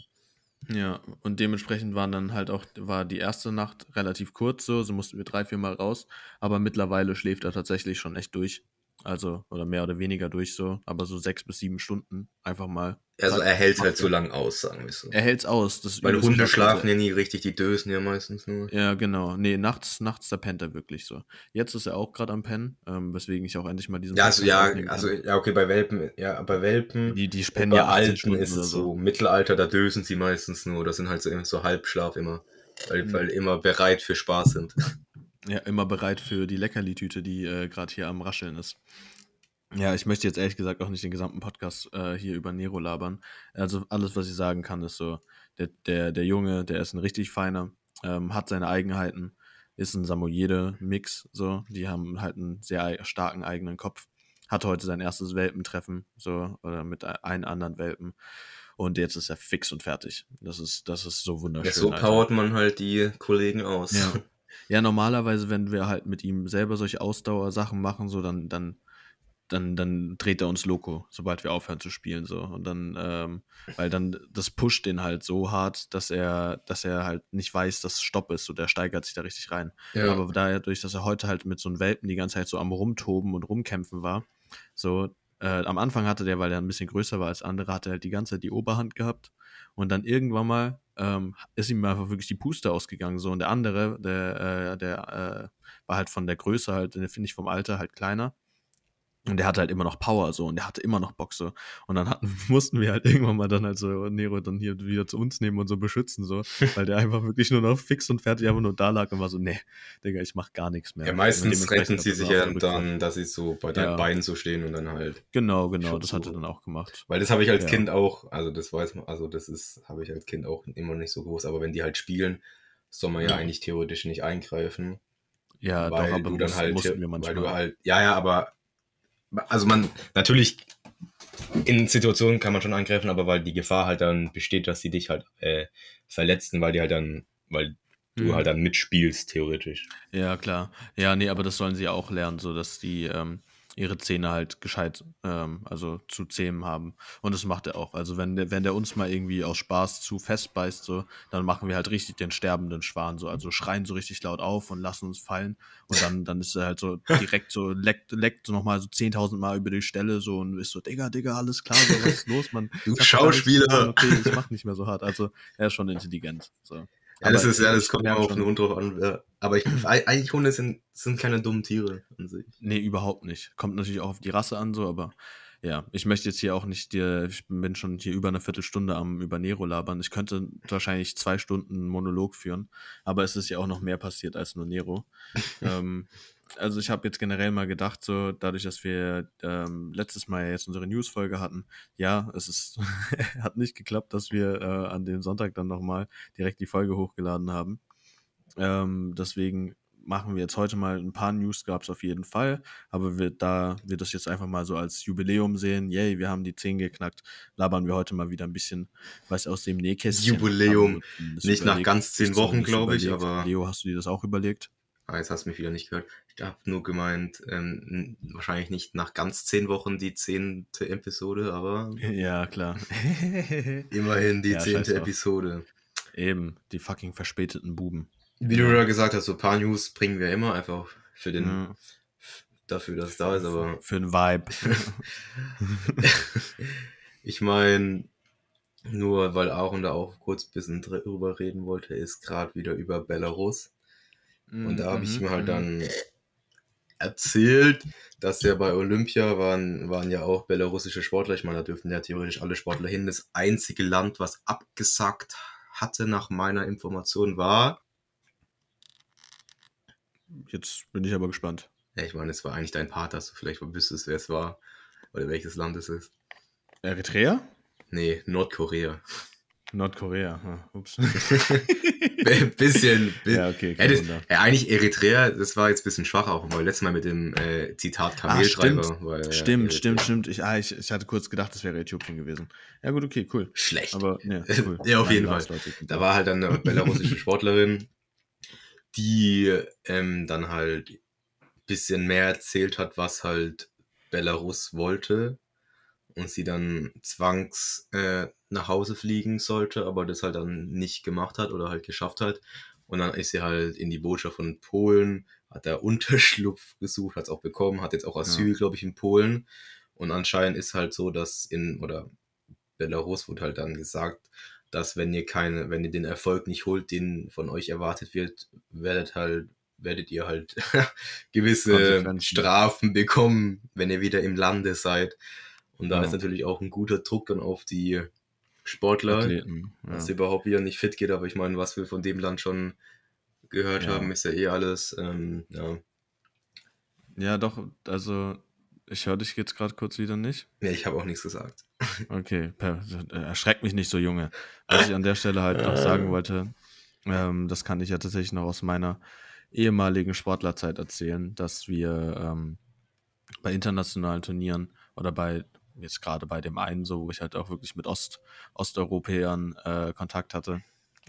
Ja. Und dementsprechend waren dann halt auch, war die erste Nacht relativ kurz so, so mussten wir drei, vier Mal raus. Aber mittlerweile schläft er tatsächlich schon echt durch. Also, oder mehr oder weniger durch so, aber so sechs bis sieben Stunden einfach mal. Also er hält macht halt er. so lang aus, sagen wir so. Er hält's aus. Das Weil Hunde schlafen ja nie richtig, die dösen ja meistens nur. Ja, genau. Nee, nachts, nachts, da pennt er wirklich so. Jetzt ist er auch gerade am Pennen, ähm, weswegen ich auch endlich mal diesen Ja, also ja, also ja, okay, bei Welpen, ja, bei Welpen die, die pennen ja 18 Alten Stunden ist es so. so, Mittelalter, da dösen sie meistens nur, das sind halt so, so Halbschlaf immer, weil, Mhm. weil immer bereit für Spaß sind. Ja, immer bereit für die Leckerli-Tüte, die äh, gerade hier am Rascheln ist. Ja, ich möchte jetzt ehrlich gesagt auch nicht den gesamten Podcast äh, hier über Nero labern. Also alles, was ich sagen kann, ist so, der, der, der Junge, der ist ein richtig feiner, ähm, hat seine Eigenheiten, ist ein Samoyede-Mix, so, die haben halt einen sehr starken eigenen Kopf. Hatte heute sein erstes Welpentreffen, so, oder mit einem anderen Welpen. Und jetzt ist er fix und fertig. Das ist, das ist so wunderschön. Ja, so Alter. powert man halt die Kollegen aus. Ja. Ja, normalerweise, wenn wir halt mit ihm selber solche Ausdauersachen machen, so dann, dann dann, dann dreht er uns Loco, sobald wir aufhören zu spielen. So. Und dann, ähm, weil dann, das pusht den halt so hart, dass er, dass er halt nicht weiß, dass Stopp ist. So, der steigert sich da richtig rein. Ja. Aber dadurch, dass er heute halt mit so einem Welpen die ganze Zeit so am Rumtoben und Rumkämpfen war, so, äh, am Anfang hatte der, weil er ein bisschen größer war als andere, hatte er halt die ganze Zeit die Oberhand gehabt. Und dann irgendwann mal ähm, ist ihm einfach wirklich die Puste ausgegangen. So. Und der andere, der, äh, der äh, war halt von der Größe halt, finde ich vom Alter halt kleiner. Und der hatte halt immer noch Power so und der hatte immer noch Bock so. Und dann hatten, mussten wir halt irgendwann mal dann halt so Nero dann hier wieder zu uns nehmen und so beschützen, so, weil der einfach wirklich nur noch fix und fertig einfach nur da lag und war so, nee, Digga, ich mach gar nichts mehr. Ja, meistens retten sie sich ja dann, dass sie so bei deinen Ja. Beinen so stehen und dann halt. Genau, genau, Schutz das hat er dann auch gemacht. Weil das habe ich als Ja. Kind auch, also das weiß man, also das ist, habe ich als Kind auch immer nicht so groß, aber wenn die halt spielen, soll man ja Ja. eigentlich theoretisch nicht eingreifen. Ja, weil doch, aber du dann halt, mussten wir weil manchmal. du halt, ja, ja, aber also man, natürlich in Situationen kann man schon angreifen, aber weil die Gefahr halt dann besteht, dass sie dich halt äh, verletzen, weil die halt dann, weil du Mhm. halt dann mitspielst, theoretisch. Ja, klar. Ja, nee, aber das sollen sie auch lernen, so dass die ähm, ihre Zähne halt gescheit, ähm, also zu zähmen haben. Und das macht er auch. Also wenn der, wenn der uns mal irgendwie aus Spaß zu fest beißt, so, dann machen wir halt richtig den sterbenden Schwan, so, also schreien so richtig laut auf und lassen uns fallen. Und dann, dann ist er halt so direkt so, leckt, leckt so nochmal so 10.000 Mal über die Stelle so und ist so, Digga, Digga, alles klar, so, was ist los, Mann? Du Schauspieler! Okay, ich mach nicht mehr so hart. Also, er ist schon intelligent, so. Ja, das ist, ja, das kommt merk immer auf den Hund drauf an. ja. Aber ich, eigentlich Hunde sind, sind keine dummen Tiere an sich. Nee, überhaupt nicht. Kommt natürlich auch auf die Rasse an, so, aber ja, ich möchte jetzt hier auch nicht dir, ich bin schon hier über eine Viertelstunde am über Nero labern. Ich könnte wahrscheinlich zwei Stunden Monolog führen, aber es ist ja auch noch mehr passiert als nur Nero. ähm, also ich habe jetzt generell mal gedacht, so dadurch, dass wir ähm, letztes Mal jetzt unsere News-Folge hatten, ja, es ist hat nicht geklappt, dass wir äh, an dem Sonntag dann nochmal direkt die Folge hochgeladen haben. Ähm, deswegen machen wir jetzt heute mal ein paar News gab es auf jeden Fall, aber wir, da wir das jetzt einfach mal so als Jubiläum sehen, yay, wir haben die 10 geknackt, labern wir heute mal wieder ein bisschen was aus dem Nähkästchen. Jubiläum. Nicht nach überlegt. ganz zehn Ich Wochen, zumindest glaub ich, aber- Leo, hast du dir das auch überlegt? Ah, jetzt hast du mich wieder nicht gehört. Ich habe nur gemeint, ähm, wahrscheinlich nicht nach ganz zehn Wochen die zehnte Episode, aber Ja, klar. immerhin die Ja, zehnte. Episode. Eben, die fucking verspäteten Buben. Wie du ja gesagt hast, so ein paar News bringen wir immer einfach für den, Ja. dafür, dass es da ist, aber Für den Vibe. ich meine, nur weil Aaron da auch kurz ein bisschen drüber reden wollte, ist gerade wieder über Belarus. Und da habe ich Mhm, ihm halt mhm. dann erzählt, dass ja bei Olympia waren, waren ja auch belarussische Sportler. Ich meine, da dürfen ja theoretisch alle Sportler hin. Das einzige Land, was abgesagt hatte, nach meiner Information, war. Jetzt bin ich aber gespannt. Ja, ich meine, es war eigentlich dein Part, dass du vielleicht wüsstest, wer es war. Oder welches Land es ist. Eritrea? Nee, Nordkorea. Nordkorea. Ah, ups. bisschen. bi- ja, okay. Ja, das, ja, eigentlich Eritrea, das war jetzt ein bisschen schwach auch, weil letztes Mal mit dem äh, Zitat Kameltreiber. stimmt. war ja Stimmt, stimmt, stimmt. Ich, ah, ich, ich hatte kurz gedacht, das wäre Äthiopien gewesen. Ja, gut, okay, cool. Schlecht. Aber, ja, cool. Ja, auf jeden Fall. Da war halt dann eine belarussische Sportlerin, die ähm, dann halt ein bisschen mehr erzählt hat, was halt Belarus wollte. Und sie dann zwangs äh, nach Hause fliegen sollte, aber das halt dann nicht gemacht hat oder halt geschafft hat. Und dann ist sie halt in die Botschaft von Polen, hat da Unterschlupf gesucht, hat es auch bekommen, hat jetzt auch Asyl, glaube ich, in Polen. Und anscheinend ist halt so, dass in, oder Belarus wurde halt dann gesagt, dass wenn ihr keine, wenn ihr den Erfolg nicht holt, den von euch erwartet wird, werdet halt, werdet ihr halt gewisse. Strafen bekommen, wenn ihr wieder im Lande seid. Und da Ja. ist natürlich auch ein guter Druck dann auf die Sportler, Athleten. dass Ja. überhaupt wieder nicht fit geht. Aber ich meine, was wir von dem Land schon gehört Ja. haben, ist ja eh alles, ähm, ja. ja, doch, also ich höre dich jetzt gerade kurz wieder nicht. Nee, ich habe auch nichts gesagt. Okay, äh, erschreck mich nicht so, Junge. Was ich an der Stelle halt noch sagen wollte, ähm, das kann ich ja tatsächlich noch aus meiner ehemaligen Sportlerzeit erzählen, dass wir ähm, bei internationalen Turnieren oder bei, jetzt gerade bei dem einen so, wo ich halt auch wirklich mit Ost, Osteuropäern äh, Kontakt hatte.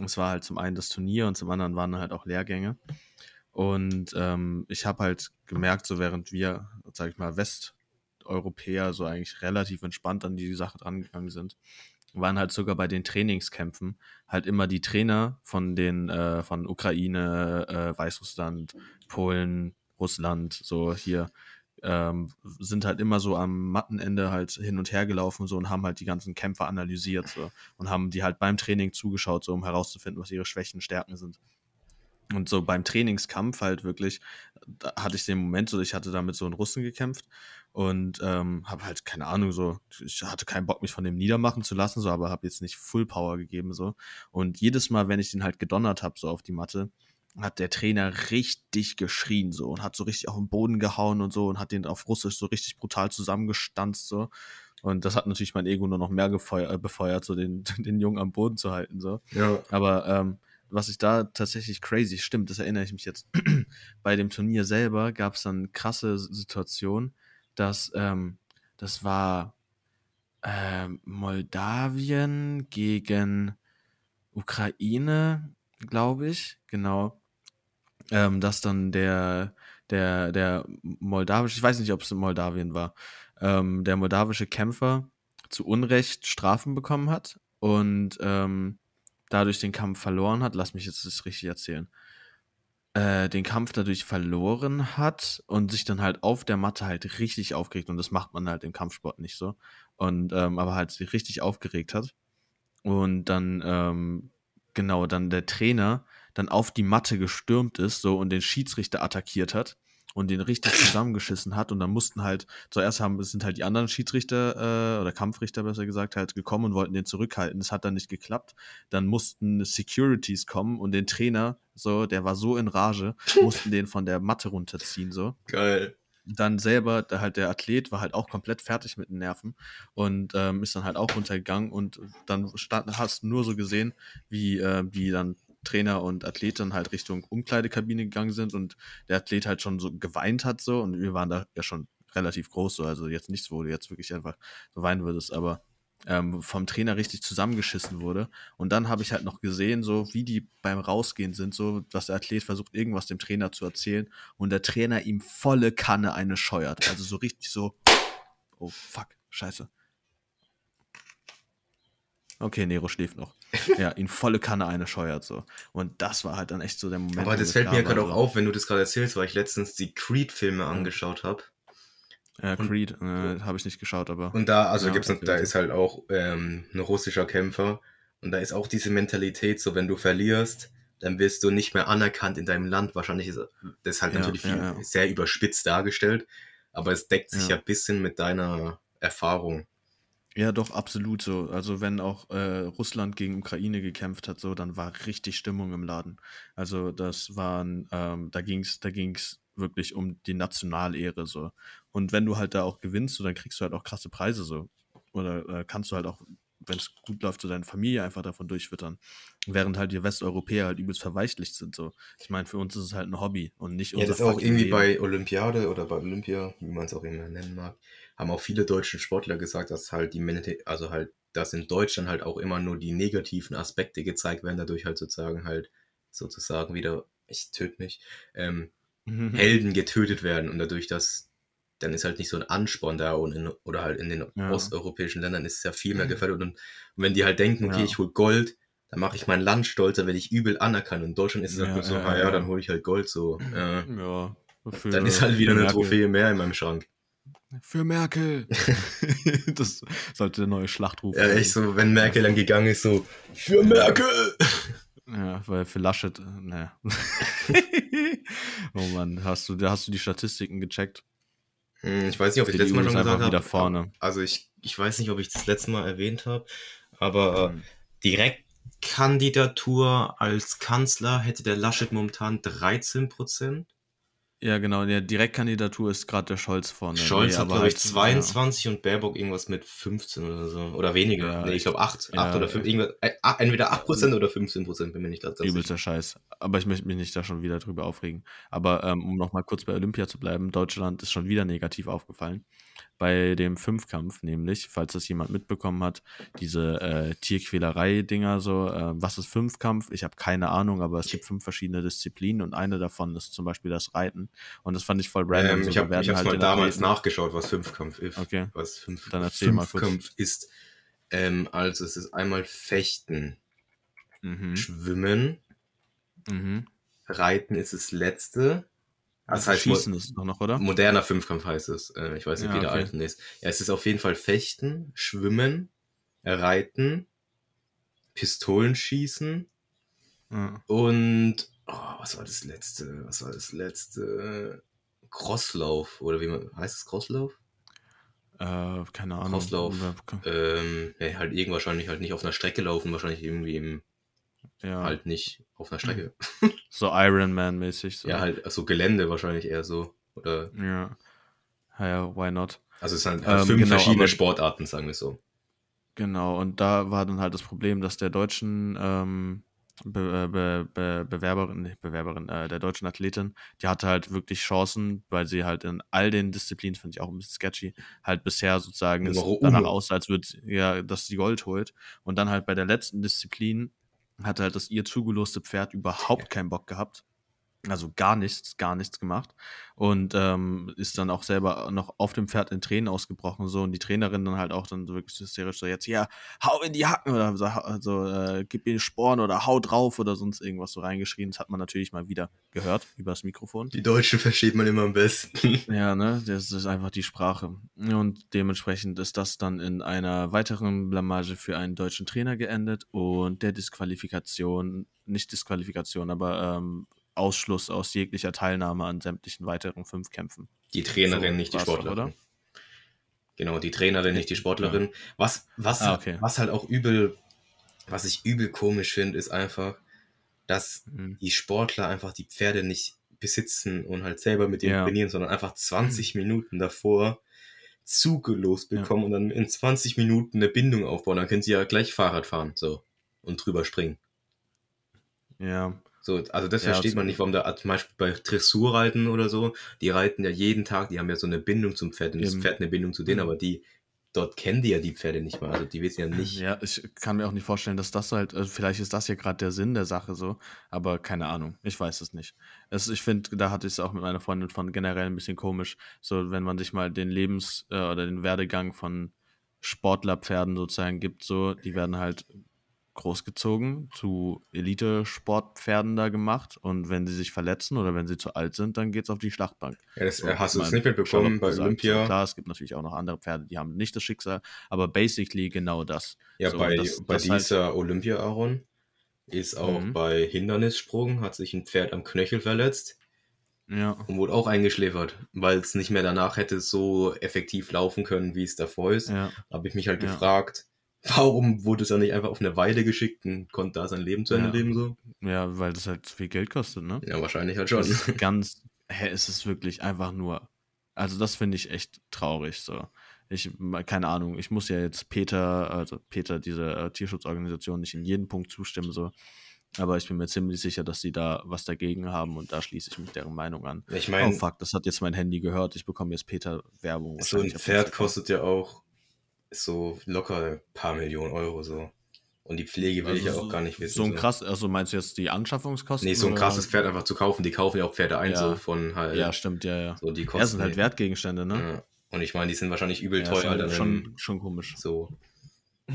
Es war halt zum einen das Turnier und zum anderen waren halt auch Lehrgänge. Und ähm, ich habe halt gemerkt, so während wir, sag ich mal, West Westeuropäer so eigentlich relativ entspannt an die Sache drangegangen sind, waren halt sogar bei den Trainingskämpfen halt immer die Trainer von den, äh, von Ukraine, äh, Weißrussland, Polen, Russland, so hier, ähm, sind halt immer so am Mattenende halt hin und her gelaufen so und haben halt die ganzen Kämpfer analysiert so und haben die halt beim Training zugeschaut, so um herauszufinden, was ihre Schwächen Stärken sind. Und so beim Trainingskampf halt wirklich, da hatte ich den Moment so, ich hatte da mit so einem Russen gekämpft und ähm, habe halt keine Ahnung so, ich hatte keinen Bock mich von dem niedermachen zu lassen, so, aber habe jetzt nicht Full Power gegeben so. Und jedes Mal, wenn ich den halt gedonnert habe so auf die Matte, hat der Trainer richtig geschrien so und hat so richtig auf den Boden gehauen und so und hat den auf Russisch so richtig brutal zusammengestanzt so. Und das hat natürlich mein Ego nur noch mehr gefeuert, äh, befeuert, so den, den Jungen am Boden zu halten so. Ja. Aber ähm, was ich da tatsächlich crazy stimmt, das erinnere ich mich jetzt. Bei dem Turnier selber gab es dann krasse Situation, dass ähm, das war ähm, Moldawien gegen Ukraine, glaube ich, genau. Ähm, dass dann der der der moldawische, ich weiß nicht, ob es in Moldawien war, ähm, der moldawische Kämpfer zu Unrecht Strafen bekommen hat und ähm, dadurch den Kampf verloren hat, lass mich jetzt das richtig erzählen, äh, den Kampf dadurch verloren hat und sich dann halt auf der Matte halt richtig aufgeregt. Und das macht man halt im Kampfsport nicht so. Und ähm, aber halt sich richtig aufgeregt hat. Und dann ähm, genau dann der Trainer dann auf die Matte gestürmt ist so und den Schiedsrichter attackiert hat und den richtig zusammengeschissen hat und dann mussten halt zuerst haben sind halt die anderen Schiedsrichter äh, oder Kampfrichter besser gesagt halt gekommen und wollten den zurückhalten. Das hat dann nicht geklappt. Dann mussten Securities kommen und den Trainer so, der war so in Rage, mussten den von der Matte runterziehen so. Geil. Dann selber, der halt der Athlet war halt auch komplett fertig mit den Nerven und ähm, ist dann halt auch runtergegangen und dann stand, hast du nur so gesehen, wie äh, die dann Trainer und Athlet dann halt Richtung Umkleidekabine gegangen sind und der Athlet halt schon so geweint hat so und wir waren da ja schon relativ groß so, also jetzt nichts, wo du jetzt wirklich einfach so weinen würdest, aber ähm, vom Trainer richtig zusammengeschissen wurde. Und dann habe ich halt noch gesehen, so wie die beim Rausgehen sind, so dass der Athlet versucht, irgendwas dem Trainer zu erzählen und der Trainer ihm volle Kanne eine scheuert. Also so richtig so, oh fuck, scheiße. Okay, Nero schläft noch. Ja, ihn volle Kanne eine scheuert so. Und das war halt dann echt so der Moment. Aber das fällt mir gerade auch auf, wenn du das gerade erzählst, weil ich letztens die Creed-Filme angeschaut habe. Äh, Creed, äh, habe ich nicht geschaut, aber. Und da, also Ja, gibt's, da ist halt auch ähm, ein russischer Kämpfer. Und da ist auch diese Mentalität, so wenn du verlierst, dann wirst du nicht mehr anerkannt in deinem Land. Wahrscheinlich ist das halt Ja, natürlich viel, ja, ja. sehr überspitzt dargestellt. Aber es deckt sich Ja. ja ein bisschen mit deiner Erfahrung. Ja, doch, absolut so. Also wenn auch äh, Russland gegen Ukraine gekämpft hat, so, dann war richtig Stimmung im Laden. Also das waren, ähm, da ging's, da ging's wirklich um die Nationalehre so. Und wenn du halt da auch gewinnst, so, dann kriegst du halt auch krasse Preise so. Oder äh, kannst du halt auch, wenn es gut läuft, so deine Familie einfach davon durchfüttern. Während halt die Westeuropäer halt übelst verweichlicht sind so. Ich meine, für uns ist es halt ein Hobby und nicht Ja, unser das ist auch irgendwie Leben. bei Olympiade oder bei Olympia, wie man es auch immer nennen mag, haben auch viele deutsche Sportler gesagt, dass halt die Mentalitä- also halt, dass in Deutschland halt auch immer nur die negativen Aspekte gezeigt werden, dadurch halt sozusagen halt sozusagen wieder, ich töte mich, ähm, Mhm. Helden getötet werden und dadurch, dass dann ist halt nicht so ein Ansporn da und in, oder halt in den Ja. osteuropäischen Ländern ist es ja viel mehr gefährdet und, und wenn die halt denken, okay, Ja. ich hol Gold, dann mache ich mein Land stolz, dann werde ich übel anerkannt und in Deutschland ist es halt Ja, so, ja, ah ja, dann hole ich halt Gold so. Äh, Ja. Dann ist halt wieder eine Merkel. Trophäe mehr in meinem Schrank. Für Merkel. das sollte der neue Schlachtruf Ja, echt so, wenn Merkel dann gegangen ist, so, für Merkel! Ja, weil für Laschet, äh, naja. oh Mann, hast du, da hast du die Statistiken gecheckt? Hm, Ich weiß nicht, ob ich das letzte Mal schon gesagt habe. vorne. Also ich, ich weiß nicht, ob ich das letzte Mal erwähnt habe, aber Mhm. Direktkandidatur als Kanzler hätte der Laschet momentan 13 Prozent. Ja, genau, in der Direktkandidatur ist gerade der Scholz vorne. Scholz Nee, hat, glaube ich, halt, 22 und Baerbock irgendwas mit 15 oder so. Oder weniger. Ja, nee, ich glaube 8, ja, 8 oder 5. Irgendwas, äh, entweder 8 Prozent oder 15 Prozent, bin mir nicht ganz Ja, sicher. übelster Scheiß. Aber ich möchte mich nicht da schon wieder drüber aufregen. Aber ähm, um nochmal kurz bei Olympia zu bleiben, Deutschland ist schon wieder negativ aufgefallen. Bei dem Fünfkampf, nämlich, falls das jemand mitbekommen hat, diese äh, Tierquälerei-Dinger, so, äh, was ist Fünfkampf? Ich habe keine Ahnung, aber es gibt fünf verschiedene Disziplinen und eine davon ist zum Beispiel das Reiten. Und das fand ich voll random. Ähm, so, ich habe halt mal damals Athleten- nachgeschaut, was Fünfkampf ist. Okay. Was fünf, Dann erzähl mal kurz. Fünfkampf ist. Ähm, also es ist einmal Fechten, Mhm. Schwimmen, Mhm. Reiten ist das letzte. Das Also heißt, Schießen ist es doch noch, oder? moderner Fünfkampf heißt es. Äh, ich weiß nicht, Ja, wie der okay. alten ist. Ja, es ist auf jeden Fall Fechten, Schwimmen, Reiten, Pistolenschießen Ja. und oh, was war das letzte? Was war das letzte? Crosslauf oder wie man heißt es Crosslauf? Äh, keine Ahnung. Crosslauf. Ähm, ja, halt irgend wahrscheinlich halt nicht auf einer Strecke laufen, wahrscheinlich irgendwie im, Ja. halt nicht auf einer Strecke. So Iron Man-mäßig. So. Ja, halt, so Gelände wahrscheinlich eher so. Oder, Ja. Ja, why not? also es sind halt Ähm, fünf genau, verschiedene aber- Sportarten, sagen wir so. Genau, und da war dann halt das Problem, dass der deutschen ähm, Be äh, Be Be Bewerberin, nicht Bewerberin, äh, der deutschen Athletin, die hatte halt wirklich Chancen, weil sie halt in all den Disziplinen, finde ich auch ein bisschen sketchy, halt bisher sozusagen danach aussah, als würde ja, dass sie Gold holt. Und dann halt bei der letzten Disziplin hatte halt das ihr zugeloste Pferd überhaupt keinen Bock gehabt. Also gar nichts, gar nichts gemacht. Und ähm, ist dann auch selber noch auf dem Pferd in Tränen ausgebrochen. So, und die Trainerin dann halt auch dann so wirklich hysterisch so, jetzt ja, hau in die Hacken oder so, also, äh, gib ihr Sporen oder hau drauf oder sonst irgendwas so reingeschrien. Das hat man natürlich mal wieder gehört übers Mikrofon. Die Deutschen versteht man immer am besten. Ja, ne, das ist einfach die Sprache. Und dementsprechend ist das dann in einer weiteren Blamage für einen deutschen Trainer geendet und der Disqualifikation, nicht Disqualifikation, aber ähm, Ausschluss aus jeglicher Teilnahme an sämtlichen weiteren fünf Kämpfen. Die Trainerin, So nicht die Sportlerin. oder? Genau, die Trainerin, nicht die Sportlerin. Was, was, Ah, okay. was halt auch übel, was ich übel komisch finde, ist einfach, dass Mhm. die Sportler einfach die Pferde nicht besitzen und halt selber mit denen Ja. trainieren, sondern einfach 20 Minuten davor zugelost Ja. bekommen und dann in 20 Minuten eine Bindung aufbauen. Dann können sie ja gleich Fahrrad fahren, so. Und drüber springen. Ja, So, also das Ja, versteht man nicht, warum da zum Beispiel bei Dressurreiten oder so, die reiten ja jeden Tag, die haben ja so eine Bindung zum Pferd und das. Pferd eine Bindung zu denen, Mhm. aber die, dort kennen die ja die Pferde nicht mal, also die wissen ja nicht. Ja, ich kann mir auch nicht vorstellen, dass das halt, also vielleicht ist das ja gerade der Sinn der Sache so, aber keine Ahnung, ich weiß es nicht. Es, ich finde, da hatte ich es auch mit meiner Freundin von generell ein bisschen komisch, so wenn man sich mal den Lebens- äh, oder den Werdegang von Sportlerpferden sozusagen gibt, so, die werden halt großgezogen, zu Elite-Sportpferden da gemacht und wenn sie sich verletzen oder wenn sie zu alt sind, dann geht's auf die Schlachtbank. Ja, das äh, hast du es nicht mitbekommen bei gesagt. Olympia. So, klar, es gibt natürlich auch noch andere Pferde, die haben nicht das Schicksal, aber basically genau das. Ja, So, bei, das- bei das halt- dieser Olympia-Aaron ist auch Mhm. bei Hindernissprung, hat sich ein Pferd am Knöchel verletzt Ja, und wurde auch eingeschläfert, weil es nicht mehr danach hätte so effektiv laufen können, wie es davor ist. ja. habe ich mich halt Ja. gefragt, warum wurde es dann nicht einfach auf eine Weide geschickt und konnte da sein Leben zu Ende Ja. leben so? Ja, weil das halt viel Geld kostet, ne? Ja, wahrscheinlich halt schon. Ganz, hä, es ist wirklich einfach nur, also das finde ich echt traurig, so. Ich, keine Ahnung, ich muss ja jetzt Peter, also Peter, diese äh, Tierschutzorganisation, nicht in jedem Punkt zustimmen, so. Aber ich bin mir ziemlich sicher, dass sie da was dagegen haben und da schließe ich mich deren Meinung an. Ich Oh meine, fuck, das hat jetzt mein Handy gehört. Ich bekomme jetzt Peter-Werbung. so ein Pferd kostet ja auch so locker ein paar Millionen Euro so. Und die Pflege will ich ja Also auch gar nicht wissen. So ein krass, also meinst du jetzt die Anschaffungskosten? Nee, so ein oder- krasses Pferd einfach zu kaufen. Die kaufen ja auch Pferde ein, Ja. so von halt. Ja, stimmt, ja, ja. So, die kosten. Ja, sind halt Wertgegenstände, ne? Ja. Und ich meine, die sind wahrscheinlich übel Ja, teuer. schon, schon, schon komisch. So.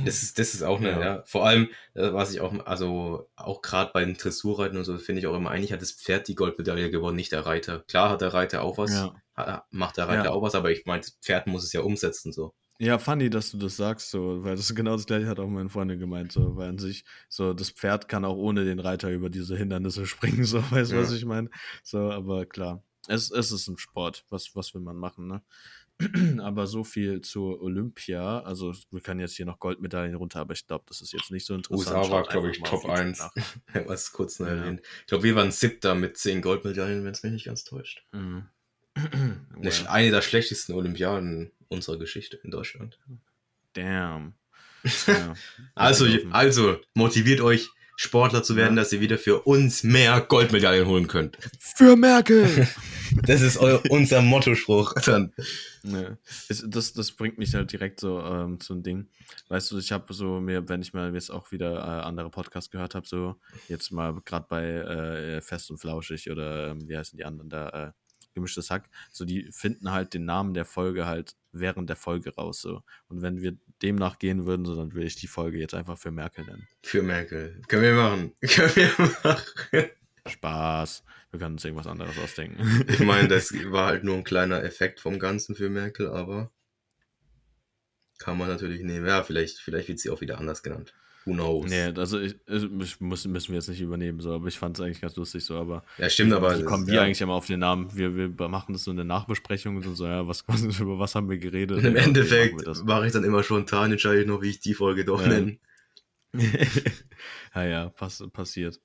Das ist, das ist auch eine, ja. Ja. Vor allem, äh, was ich auch, also auch gerade bei den Dressurreiten und so, finde ich auch immer, eigentlich hat das Pferd die Goldmedaille gewonnen, nicht der Reiter. Klar hat der Reiter auch was, Ja. hat, macht der Reiter auch was, aber ich meine, das Pferd muss es ja umsetzen, so. Ja, funny, dass du das sagst, so, weil das ist genau das gleiche hat auch meine Freundin gemeint, so, weil an sich, so, das Pferd kann auch ohne den Reiter über diese Hindernisse springen, so, weißt du, Ja. was ich meine? So, aber klar, es, es ist ein Sport, was, was will man machen, ne? aber so viel zur Olympia, also wir können jetzt hier noch Goldmedaillen runter, aber ich glaube, das ist jetzt nicht so interessant. USA war, glaube ich, Top auf YouTube 1. nach. was kurz Ja. erwähnt. Ich glaube, wir waren siebter mit zehn Goldmedaillen, wenn es mich nicht ganz täuscht. Mhm. Eine, Well, eine der schlechtesten Olympiaden unserer Geschichte in Deutschland. Damn. Ja. Also, Ja, also, motiviert euch, Sportler zu werden, Ja. dass ihr wieder für uns mehr Goldmedaillen holen könnt. Für Merkel! Das ist eu unser Mottospruch. Dann. Es, das, das bringt mich halt direkt so ähm, zu einem Ding. Weißt du, ich habe so mir, wenn ich mal jetzt auch wieder äh, andere Podcasts gehört habe, so jetzt mal gerade bei äh, Fest und Flauschig oder ähm, wie heißen die anderen da, äh, gemischtes Hack, so die finden halt den Namen der Folge halt während der Folge raus. So. Und wenn wir demnach gehen würden, so dann würde ich die Folge jetzt einfach für Merkel nennen. Für Merkel. Können wir machen. Können wir machen. Spaß. Wir können uns irgendwas anderes ausdenken. Ich meine, das war halt nur ein kleiner Effekt vom Ganzen für Merkel, aber kann man natürlich nehmen. Ja, vielleicht, vielleicht wird sie auch wieder anders genannt. Who knows? Nee, also ich, ich muss, müssen wir jetzt nicht übernehmen, so, aber ich fand es eigentlich ganz lustig so, aber Ja, stimmt, aber. Wie kommen wir ja. eigentlich immer auf den Namen? Wir, wir machen das so in der Nachbesprechung und so, ja, was, über was haben wir geredet? Und im Ja, Endeffekt mache ich dann immer spontan, entscheide ich noch, wie ich die Folge doch Ja. nenne. ja, ja, pass, passiert.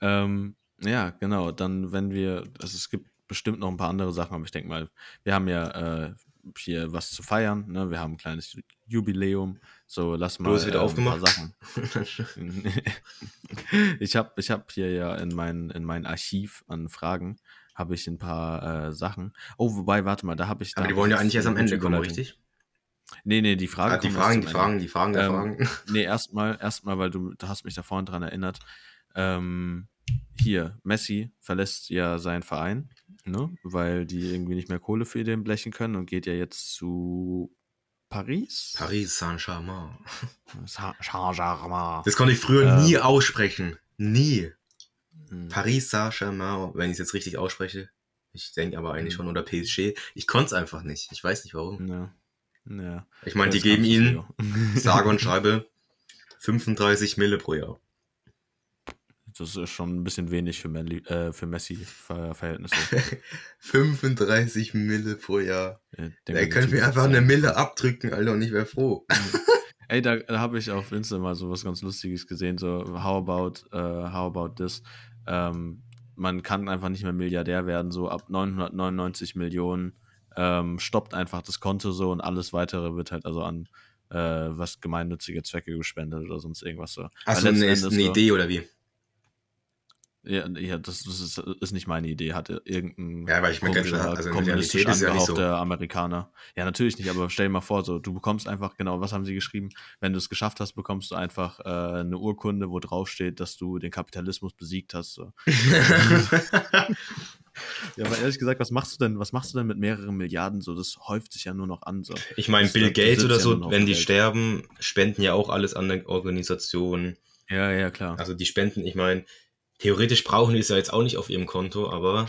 Ähm, ja, genau. Dann, wenn wir, also es gibt bestimmt noch ein paar andere Sachen, aber ich denke mal, wir haben ja äh, hier was zu feiern. Ne? Wir haben ein kleines Jubiläum. So, lass mal Du hast wieder äh, ein paar aufgemacht? Sachen. ich habe ich hab hier ja in mein, in mein Archiv an Fragen habe ich ein paar äh, Sachen. Oh, wobei, warte mal, da habe ich. da aber die wollen ja eigentlich erst am Ende kommen, richtig? Nee, nee, die Fragen Ah, die Fragen, die Fragen, Ende. die Fragen der Ähm, Fragen. Nee, erstmal, erstmal, weil du, du hast mich da vorhin dran erinnert. Ähm, hier, Messi verlässt ja seinen Verein, ne? Weil die irgendwie nicht mehr Kohle für den blechen können und geht ja jetzt zu Paris. Paris Saint-Germain. Sa- Saint-Germain. Das konnte ich früher Ähm. nie aussprechen. Nie. Hm. Paris Saint-Germain, wenn ich es jetzt richtig ausspreche. Ich denke aber eigentlich Mhm. schon, oder PSG. Ich konnte es einfach nicht. Ich weiß nicht warum. Ja. Ja. Ich meine, die geben ihnen, sage und schreibe, 35 Mille pro Jahr. Das ist schon ein bisschen wenig für, Melli, äh, für Messi-Verhältnisse. 35 Mille pro Jahr. Dem Da können wir einfach sagen. eine Mille abdrücken, Alter, und ich wäre froh. Ey, da, da habe ich auf Insta mal so was ganz Lustiges gesehen, so how about, äh, how about this? Ähm, man kann einfach nicht mehr Milliardär werden, so ab 999 Millionen ähm, stoppt einfach das Konto so und alles weitere wird halt also an äh, was gemeinnützige Zwecke gespendet oder sonst irgendwas so. Hast du eine, eine so- Idee oder wie? Ja, ja das, das ist, ist nicht meine Idee, hatte irgendein Ja, weil ich ganz komischer, klar, also kommunistisch ist ja nicht so. Amerikaner. Ja, natürlich nicht, aber stell dir mal vor, so, du bekommst einfach, genau, was haben sie geschrieben? Wenn du es geschafft hast, bekommst du einfach äh, eine Urkunde, wo drauf steht, dass du den Kapitalismus besiegt hast. So. Ja, aber ehrlich gesagt, was machst du denn, was machst du denn mit mehreren Milliarden? So, das häuft sich ja nur noch an. So. Ich meine, Bill Gates oder ja so, noch wenn die Geld. sterben, spenden ja auch alles an der Organisation. Ja, ja, klar. Also die spenden, ich meine, theoretisch brauchen die es ja jetzt auch nicht auf ihrem Konto, aber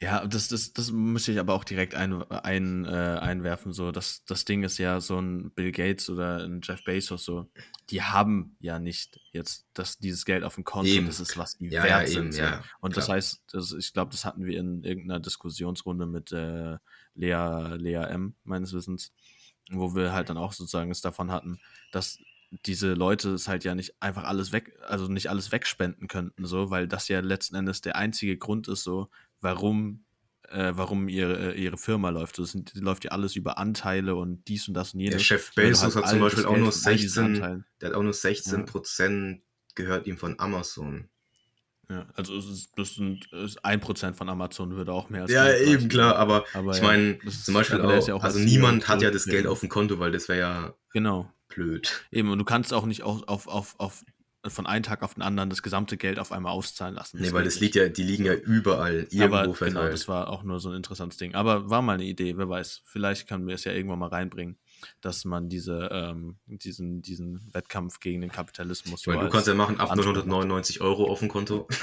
Ja, das, das, das müsste ich aber auch direkt ein, ein, äh, einwerfen. So, das, das Ding ist ja so ein Bill Gates oder ein Jeff Bezos so, die haben ja nicht jetzt das, dieses Geld auf dem Konto. Eben. Das ist was die Ja, wert ja, sind. eben, so. ja, Und das klar. heißt, das, ich glaube, das hatten wir in irgendeiner Diskussionsrunde mit äh, Lea, Lea M. meines Wissens, wo wir halt dann auch sozusagen es davon hatten, dass diese Leute es halt ja nicht einfach alles weg, also nicht alles wegspenden könnten, so, weil das ja letzten Endes der einzige Grund ist, so, warum, äh, warum ihre, äh, ihre Firma läuft. Das läuft ja alles über Anteile und dies und das und jenes. der Chef Bezos halt hat zum Beispiel auch nur von all diesen 16, Anteilen- der hat auch nur 16 Prozent gehört ihm von Amazon. Ja, also ist, das sind es- ein Prozent von Amazon würde auch mehr als Ja, eben reichen. aber, aber, Aber ich ja, meine, zum Beispiel auch, ja auch also als niemand hat ja das Geld auf dem Konto, weil das wäre ja Genau. Blöd. Eben, und du kannst auch nicht auf, auf, auf, auf von einem Tag auf den anderen das gesamte Geld auf einmal auszahlen lassen. Nee, weil das liegt ja, die liegen ja überall, irgendwo Aber genau, verteilt. das war auch nur so ein interessantes Ding. Aber war mal eine Idee, wer weiß. Vielleicht können wir es ja irgendwann mal reinbringen, dass man diese, ähm, diesen, diesen Wettkampf gegen den Kapitalismus. meine, du kannst ja machen, ab Anspruch 999 Euro auf dem Konto.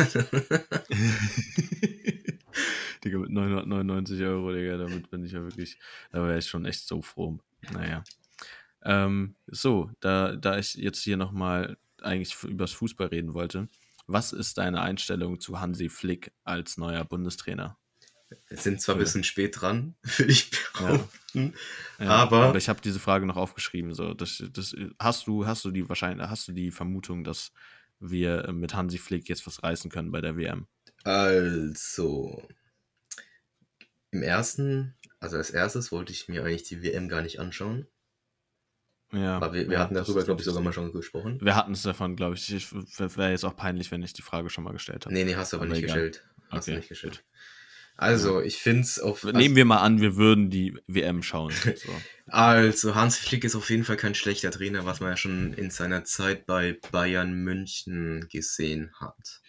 Digga, mit 999 Euro, Digga, damit bin ich ja wirklich, da wäre ich schon echt so froh. Naja. Ähm, so, da, da ich jetzt hier nochmal eigentlich übers Fußball reden wollte, was ist deine Einstellung zu Hansi Flick als neuer Bundestrainer? Wir sind zwar ein Ja. bisschen spät dran, würde ich behaupten. Ja, Aber- aber ich habe diese Frage noch aufgeschrieben. So, das, das, hast du, hast du die wahrscheinlich, hast du die Vermutung, dass wir mit Hansi Flick jetzt was reißen können bei der WM? Also, im ersten, also als erstes wollte ich mir eigentlich die WM gar nicht anschauen. Ja, Aber wir, wir ja, hatten darüber, glaube ich, sogar mal schon gesprochen. Wir hatten es davon, glaube ich. ich Wäre jetzt auch peinlich, wenn ich die Frage schon mal gestellt habe. Nee, nee, hast du aber, Aber nicht egal. gestellt. Hast du Okay, nicht gestellt. Also, ich finde es auf. Nehmen wir mal an, wir würden die WM schauen. So. Also, Hans Flick ist auf jeden Fall kein schlechter Trainer, was man ja schon in seiner Zeit bei Bayern München gesehen hat.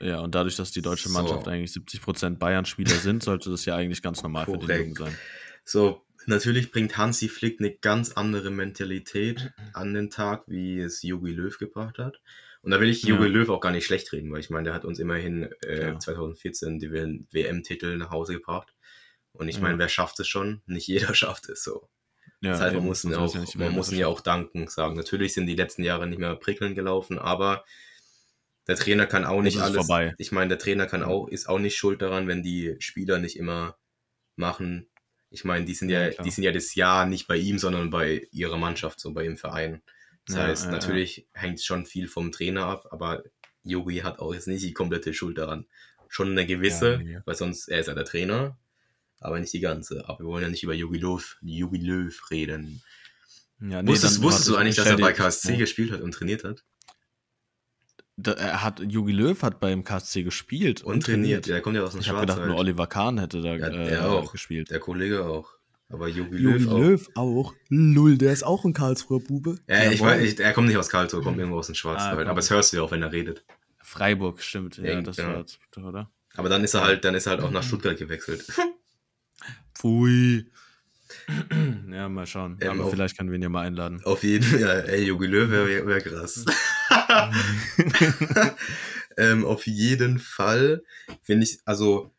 Ja, und dadurch, dass die deutsche So. Mannschaft eigentlich 70% Bayern-Spieler sind, sollte das ja eigentlich ganz normal für den Korrekt. Jungen sein. So, natürlich bringt Hansi Flick eine ganz andere Mentalität an den Tag, wie es Jogi Löw gebracht hat. Und da will ich Jogi Ja. Löw auch gar nicht schlecht reden, weil ich meine, der hat uns immerhin äh, Klar. 2014 die WM-Titel nach Hause gebracht. Und ich Ja. meine, wer schafft es schon? Nicht jeder schafft es so. Ja, das heißt, man muss, ihn sonst auch, ja man muss ihn ja auch danken sagen. Natürlich sind die letzten Jahre nicht mehr prickelnd gelaufen, aber der Trainer kann auch nicht alles. vorbei. Ich meine, der Trainer kann auch, ist auch nicht schuld daran, wenn die Spieler nicht immer machen. Ich meine, die sind ja, Ja, die sind ja das Jahr nicht bei ihm, sondern bei ihrer Mannschaft, so bei ihrem Verein. Das Ja, heißt, ja, natürlich hängt schon viel vom Trainer ab, aber Yogi hat auch jetzt nicht die komplette Schuld daran. Schon eine gewisse, weil sonst er ist ja der Trainer, aber nicht die ganze. Aber wir wollen ja nicht über Yogi Löw, Yogi Löw reden. Ja, nee, wusstest wusstest du eigentlich, ich dass er bei KSC Ja. gespielt hat und trainiert hat? Da, er hat, Jogi Löw hat beim KSC gespielt Und, trainiert. Ja, er kommt ja aus dem Ich habe gedacht, nur. Oliver Kahn hätte da Ja, äh, auch. gespielt. Der Kollege auch. Aber Jogi Jogi Löw auch. Löw auch. Lull, der ist auch ein Karlsruher Bube. Ja, ich weiß, ich, er kommt nicht aus Karlsruhe, kommt irgendwo aus dem Schwarzwald. komm. aber das hörst du ja auch, wenn er redet. Freiburg, stimmt. Ja, das ja. war oder? Aber dann ist er halt, dann ist er halt auch nach Stuttgart gewechselt. Pfui. ja, mal schauen. Ähm, Aber auf- vielleicht können wir ihn ja mal einladen. Auf jeden Fall, ja, ey, Jogi Löw wäre wär, wär krass. ähm, auf jeden Fall finde ich, also,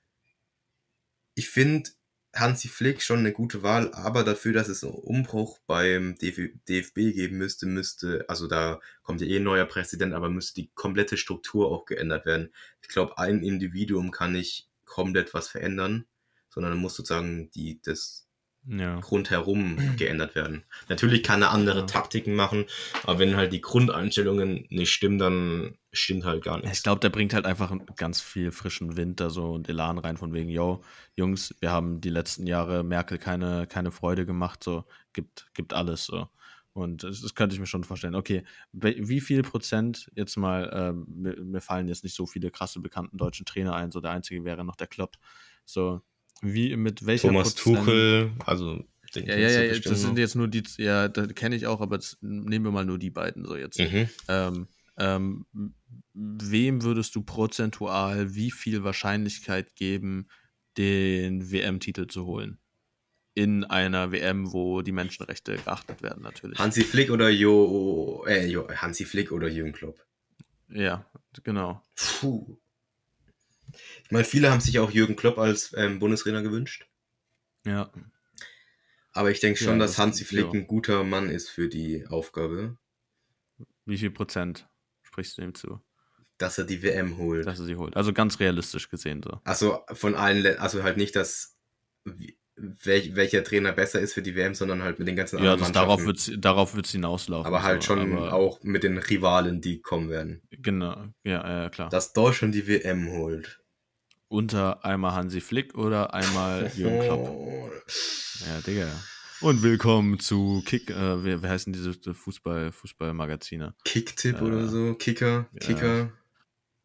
ich finde Hansi Flick schon eine gute Wahl, aber dafür, dass es einen Umbruch beim DF DFB geben müsste, müsste, also da kommt ja eh ein neuer Präsident, aber müsste die komplette Struktur auch geändert werden. Ich glaube, ein Individuum kann nicht komplett was verändern, sondern muss sozusagen die, das, Ja. rundherum geändert werden. Natürlich kann er andere Ja. Taktiken machen, aber wenn halt die Grundeinstellungen nicht stimmen, dann stimmt halt gar Ich nichts. glaube, der bringt halt einfach ganz viel frischen Wind da so und Elan rein von wegen, yo, Jungs, wir haben die letzten Jahre Merkel keine, keine Freude gemacht, so, gibt, gibt alles so. Und das, das könnte ich mir schon vorstellen. Okay, wie viel Prozent jetzt mal, ähm, mir, mir fallen jetzt nicht so viele krasse bekannten deutschen Trainer ein, so der einzige wäre noch der Klopp. So, wie, mit welcher Thomas Prozent- Tuchel, also den Ja, ja, ja, bestimmt das sind jetzt nur die, ja, das kenne ich auch, aber das, nehmen wir mal nur die beiden so jetzt. Mhm. Ähm, ähm, wem würdest du prozentual wie viel Wahrscheinlichkeit geben, den WM-Titel zu holen? In einer WM, wo die Menschenrechte geachtet werden, natürlich. Hansi Flick oder Jo, äh, jo, Hansi Flick oder Jürgen Klopp. ja, genau. Puh. Ich meine, viele haben sich auch Jürgen Klopp als ähm, Bundestrainer gewünscht, Ja. aber ich denke schon, Ja, dass das- Hansi Flick ein guter Mann ist für die Aufgabe, Wie viel Prozent sprichst du ihm zu, dass er die WM holt. dass er sie holt? Also ganz realistisch gesehen so. Also von allen, also halt nicht, dass welch, welcher Trainer besser ist für die WM, sondern halt mit den ganzen Ja, anderen das, darauf wird es darauf wird's hinauslaufen. aber halt so. schon Aber- auch mit den Rivalen, die kommen werden. Genau, ja, ja, klar. Dass Deutschland die WM holt. Unter einmal Hansi Flick oder einmal Jürgen Klopp. Ja, Digga. Und willkommen zu Kick, äh, wie, wie heißen diese Fußball, Fußballmagazine? Kicktipp Äh, oder so, Kicker, ja. Kicker, Ja,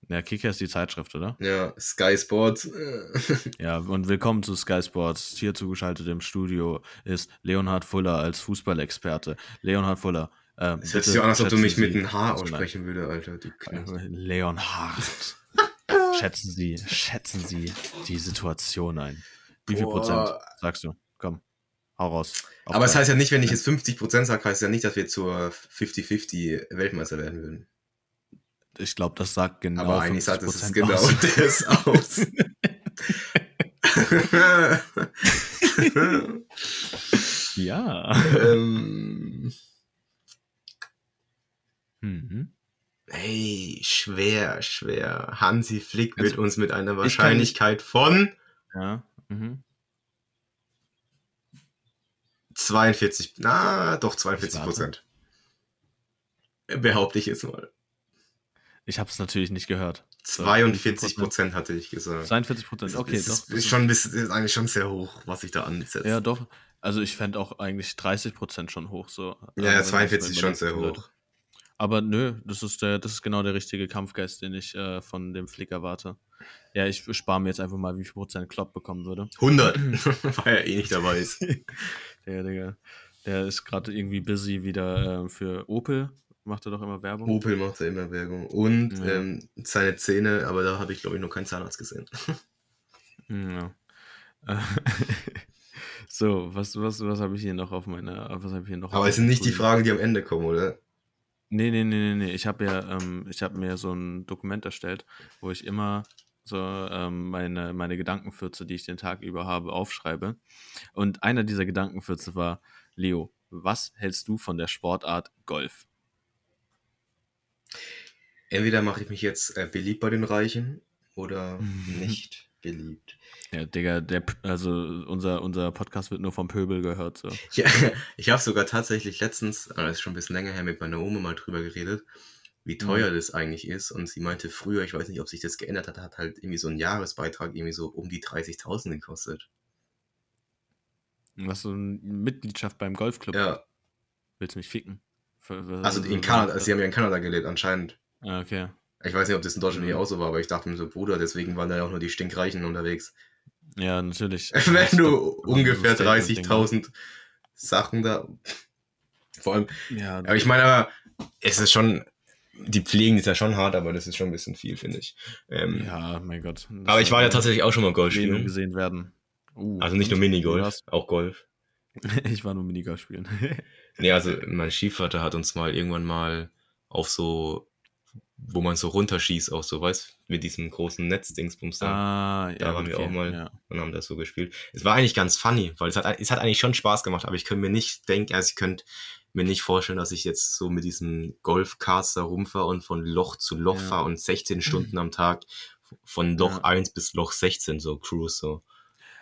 Kicker ist die Zeitschrift, oder? ja, Sky Sports. Ja, und willkommen zu Sky Sports. Hier zugeschaltet im Studio ist Leonhard Fuller als Fußballexperte. Leonhard Fuller. Ähm, Es hört sich so an, als ob du mich mit Sie- einem H Also nein. aussprechen würde, Alter. Du. Leonhard. schätzen Sie, schätzen Sie die Situation ein. Wie viel Boah. Prozent sagst du? Komm, hau raus. Auf Aber es heißt ja nicht, wenn ich jetzt 50% sage, heißt ja nicht, dass wir zur 50-50 Weltmeister werden würden. Ich glaube, das sagt genau Aber eigentlich sagt es 50% genau aus. das aus. Ja. ähm, Mhm. ey, schwer, schwer. Hansi Flick Also, wird uns mit einer Wahrscheinlichkeit von Ja. Mhm. 42, na, doch 42 Prozent. Behaupte ich jetzt mal. Ich habe es natürlich nicht gehört. 42 Prozent hatte ich gesagt. 42 Prozent, okay. das doch, ist, das ist schon ein bisschen, ist eigentlich schon sehr hoch, was ich da ansetze. Ja, doch. Also ich fände auch eigentlich 30 Prozent schon hoch. So. Ja, ja, wenn 42 ist schon sehr hoch. Aber nö, das ist, der, das ist genau der richtige Kampfgeist, den ich äh, von dem Flick erwarte. Ja, ich spare mir jetzt einfach mal, wie viel Prozent Klopp bekommen würde. 100, weil er eh nicht dabei ist. Der, Digga, der ist gerade irgendwie busy wieder äh, für Opel. Macht er doch immer Werbung. Opel macht ja immer Werbung. Und Ja. ähm, seine Zähne, aber da habe ich, glaube ich, noch keinen Zahnarzt gesehen. Ja. So, was, was, was habe ich hier noch auf meiner. Was ich hier noch Aber es sind nicht die Fragen, die am Ende kommen, oder? Nee, nee, nee, nee, nee. Ich habe ja, ähm, ich habe mir so ein Dokument erstellt, wo ich immer so ähm, meine, meine Gedankenfürze, die ich den Tag über habe, aufschreibe. Und einer dieser Gedankenfürze war, Leo, was hältst du von der Sportart Golf? Entweder mache ich mich jetzt äh, beliebt bei den Reichen oder Mhm. nicht beliebt. Ja, Digga, der, also unser, unser Podcast wird nur vom Pöbel gehört. So. Ja, ich habe sogar tatsächlich letztens, aber das ist schon ein bisschen länger her, mit meiner Oma mal drüber geredet, wie teuer das eigentlich ist. Und sie meinte früher, ich weiß nicht, ob sich das geändert hat, hat halt irgendwie so ein Jahresbeitrag irgendwie so um die 30.000 gekostet. Was so eine Mitgliedschaft beim Golfclub? Ja, Willst du mich ficken? Für- also in Kanada, sie haben ja in Kanada gelebt anscheinend. Ah, okay. Ich weiß nicht, ob das in Deutschland Mhm. nicht auch so war, aber ich dachte mir so, Bruder, deswegen waren da ja auch nur die Stinkreichen unterwegs. Ja, natürlich. Wenn du ungefähr so ein Statement-Ding, 30.000 Sachen da. Vor allem? Ja, aber ich meine, aber es ist schon, die Pflegen ist ja schon hart, aber das ist schon ein bisschen viel, finde ich. Ähm, ja, mein Gott. Das aber ich war ja soll tatsächlich auch schon mal Golf spielen. gesehen werden. Uh, Also nicht nur Minigolf, auch Golf. Ich war nur Minigolf spielen. Nee, also mein Stiefvater hat uns mal irgendwann mal auf so, wo man so runterschießt, auch so, weißt mit diesem großen Netzdingsbums da. ah, ja, Da waren wir okay, auch mal. Ja. und haben das so gespielt. Es war eigentlich ganz funny, weil es hat, es hat eigentlich schon Spaß gemacht, aber ich könnte mir nicht denken, also ich könnte mir nicht vorstellen, dass ich jetzt so mit diesem Golfcast da rumfahre und von Loch zu Loch Ja. fahre und 16 Stunden am Tag von Loch Ja. 1 bis Loch 16 so cruise so.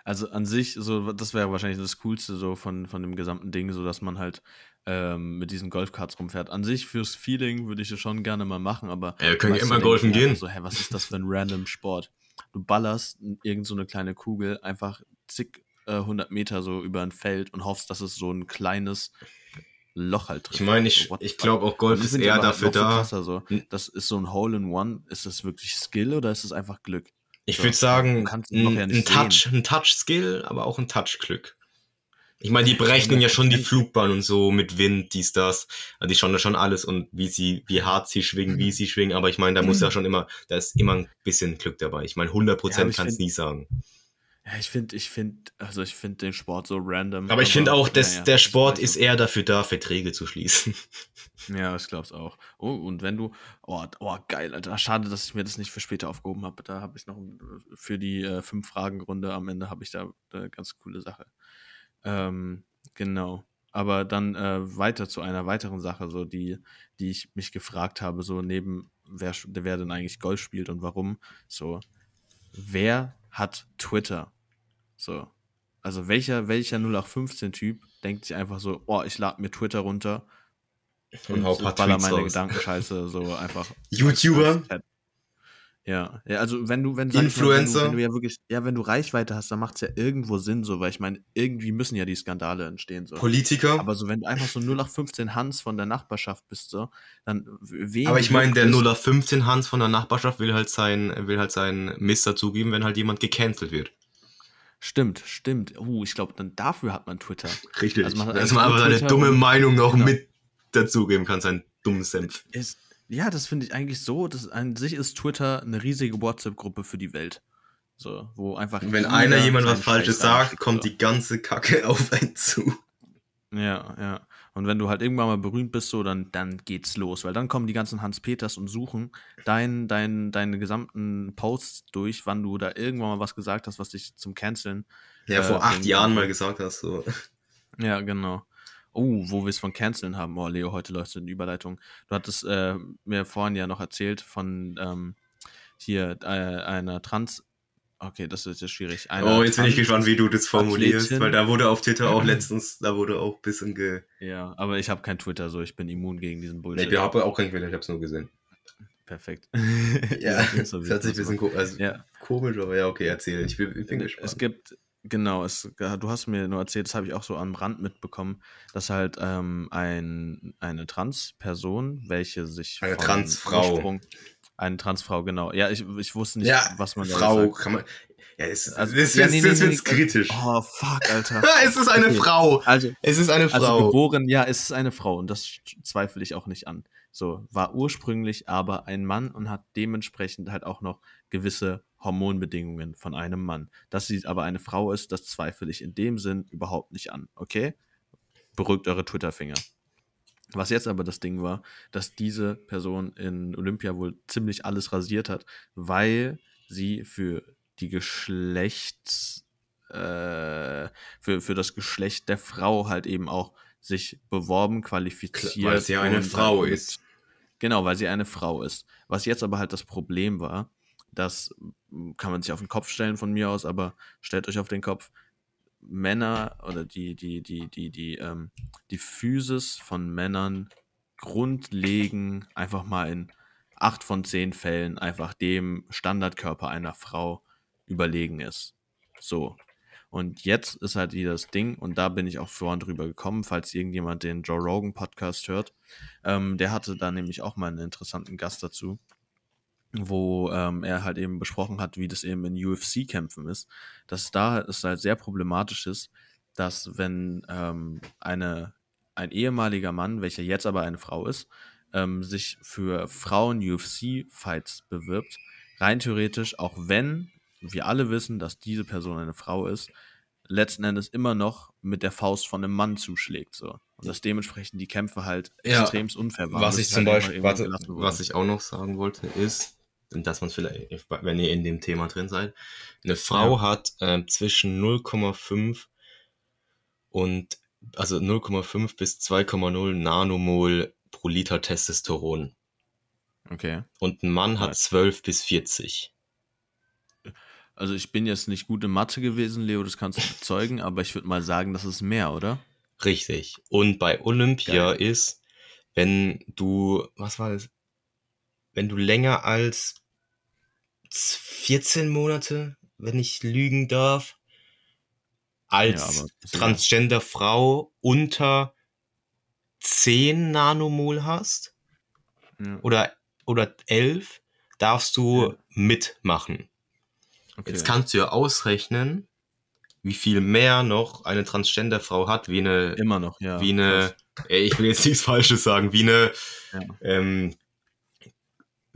Also an sich, so, das wäre wahrscheinlich das Coolste so von, von dem gesamten Ding, so dass man halt ähm, mit diesen Golfkarts rumfährt. An sich fürs Feeling würde ich das schon gerne mal machen, aber. Ja, wir können ja immer golfen gehen. So, hä, was ist das für ein random Sport? Du ballerst irgend so eine kleine Kugel einfach zig äh, hundert Meter so über ein Feld und hoffst, dass es so ein kleines Loch halt trifft. Ich meine, ich, So, what ich glaube auch Golf ist eher dafür da. So. Das ist so ein Hole in One. Ist das wirklich Skill oder ist es einfach Glück? Ich würde sagen, ein, ja ein Touch, ein Touch-Skill, aber auch ein Touch-Glück. Ich meine, die Ja, berechnen ja schon die 100%. Flugbahn und so mit Wind, dies, das. Also die schauen da schon alles und wie sie, wie hart sie schwingen, wie sie schwingen. Aber ich meine, da muss ja schon immer, da ist immer ein bisschen Glück dabei. Ich meine, 100% Ja, aber ich kannst find- nie sagen. Ja, ich finde, ich finde, also ich finde den Sport so random. Aber ich finde auch, dass naja, der das Sport ich ist eher dafür da, Verträge zu schließen. Ja, ich glaube es auch. Oh, und wenn du. Oh, oh, geil, Alter. Schade, dass ich mir das nicht für später aufgehoben habe. Da habe ich noch für die äh, fünf Fragen-Runde am Ende habe ich da eine ganz coole Sache. Ähm, genau. Aber dann äh, weiter zu einer weiteren Sache, so die, die ich mich gefragt habe, so neben wer, wer denn eigentlich Golf spielt und warum. So, wer hat Twitter? So. Also welcher, welcher 0815-Typ denkt sich einfach so, oh, ich lade mir Twitter runter Und hau ein paar baller meine raus. Gedankenscheiße so einfach. YouTuber? Ja, ja, also wenn du, wenn, ich mal, Influencer? Wenn du, wenn du ja wirklich, ja, wenn du Reichweite hast, dann macht es ja irgendwo Sinn, so, weil ich meine, irgendwie müssen ja die Skandale entstehen, so. Politiker? Aber so, wenn du einfach so 0815 Hans von der Nachbarschaft bist, so, dann wen Aber ich meine, der juckt es? 0815 Hans von der Nachbarschaft will halt sein, will halt seinen Mist dazugeben, wenn halt jemand gecancelt wird. Stimmt, stimmt. Uh, ich glaube, dann dafür hat man Twitter. Richtig. Also man Dass man aber seine dumme und- Meinung noch Genau. mit dazugeben kann, seinen dummen Senf. Ist, ja, das finde ich eigentlich so. Das, an sich ist Twitter eine riesige WhatsApp-Gruppe für die Welt. So, wo einfach. Wenn jeder einer jemand was Falsches sagt, kommt so. die ganze Kacke auf einen zu. Ja, ja. Und wenn du halt irgendwann mal berühmt bist, so, dann, dann geht's los. Weil dann kommen die ganzen Hans-Peters und suchen dein, dein, deine gesamten Posts durch, wann du da irgendwann mal was gesagt hast, was dich zum Canceln. Ja, Äh, vor acht Jahren mal gesagt hast, so. Ja, genau. Oh, wo wir es von Canceln haben. Oh, Leo, heute läuft so eine Überleitung. Du hattest äh, mir vorhin ja noch erzählt von ähm, hier äh, einer Trans. Okay, das ist jetzt schwierig. Einer Oh, jetzt bin ich gespannt, wie du das formulierst, Athletin. weil da wurde auf Twitter auch letztens, da wurde auch ein bisschen ge. Ja, aber ich habe kein Twitter, so ich bin immun gegen diesen Nee, Bullshit. ich habe auch keinen Twitter, ich hab's nur gesehen. perfekt. Ja, das das hört sich ein bisschen ko also Ja. komisch, aber ja, okay, erzähl. Ich bin, ich bin gespannt. Es gibt, genau, es, du hast mir nur erzählt, das habe ich auch so am Rand mitbekommen, dass halt ähm, ein, eine Transperson, welche sich. Eine Transfrau. Eine Transfrau, genau. Ja, ich, ich wusste nicht, ja, was man da Frau, sagt. kann man. Ja, es, Also, das ja, nee, das nee, nee, kritisch. Oh, fuck, Alter. es ist eine Okay. Frau. Also, Es ist eine also Frau. geboren, ja, es ist eine Frau und das zweifle ich auch nicht an. So, war ursprünglich aber ein Mann und hat dementsprechend halt auch noch gewisse Hormonbedingungen von einem Mann. Dass sie aber eine Frau ist, das zweifle ich in dem Sinn überhaupt nicht an, okay? Beruhigt eure Twitter-Finger. Was jetzt aber das Ding war, dass diese Person in Olympia wohl ziemlich alles rasiert hat, weil sie für die Geschlechts, äh, für, für das Geschlecht der Frau halt eben auch sich beworben, qualifiziert. Weil sie eine Frau halt mit- ist. Genau, weil sie eine Frau ist. Was jetzt aber halt das Problem war, das kann man sich auf den Kopf stellen von mir aus, aber stellt euch auf den Kopf, Männer oder die, die, die, die, die, ähm, die Physis von Männern grundlegen einfach mal in acht von zehn Fällen einfach dem Standardkörper einer Frau überlegen ist. So. Und jetzt ist halt wieder das Ding, und da bin ich auch vorhin drüber gekommen, falls irgendjemand den Joe Rogan Podcast hört. Ähm, der hatte da nämlich auch mal einen interessanten Gast dazu, wo ähm, er halt eben besprochen hat, wie das eben in UFC-Kämpfen ist. Dass da es halt sehr problematisch ist, dass wenn ähm, eine, ein ehemaliger Mann, welcher jetzt aber eine Frau ist, ähm, sich für Frauen-UFC-Fights bewirbt, rein theoretisch, auch wenn wir alle wissen, dass diese Person eine Frau ist, letzten Endes immer noch mit der Faust von einem Mann zuschlägt. So. Und dass dementsprechend die Kämpfe halt Ja. extremst unfair waren. Was ich zum halt Beispiel, warte, was ich auch noch sagen wollte, ist, dass man vielleicht, wenn ihr in dem Thema drin seid, eine Frau Ja. hat ähm, zwischen 0,5 und also 0,5 bis 2,0 Nanomol pro Liter Testosteron. Okay. Und ein Mann hat Nice. 12 bis 40. Also ich bin jetzt nicht gut in Mathe gewesen, Leo, das kannst du bezeugen, aber ich würde mal sagen, das ist mehr, oder? Richtig. Und bei Olympia Geil. ist, wenn du, was war das? Wenn du länger als 14 Monate, wenn ich lügen darf, als Ja, transgender Frau unter 10 Nanomol hast Ja. oder, oder 11, darfst du Ja. mitmachen. Okay. Jetzt kannst du ja ausrechnen, wie viel mehr noch eine transgender Frau hat, wie eine Immer noch, ja. wie eine, ey, ich will jetzt nichts Falsches sagen, wie eine, ähm,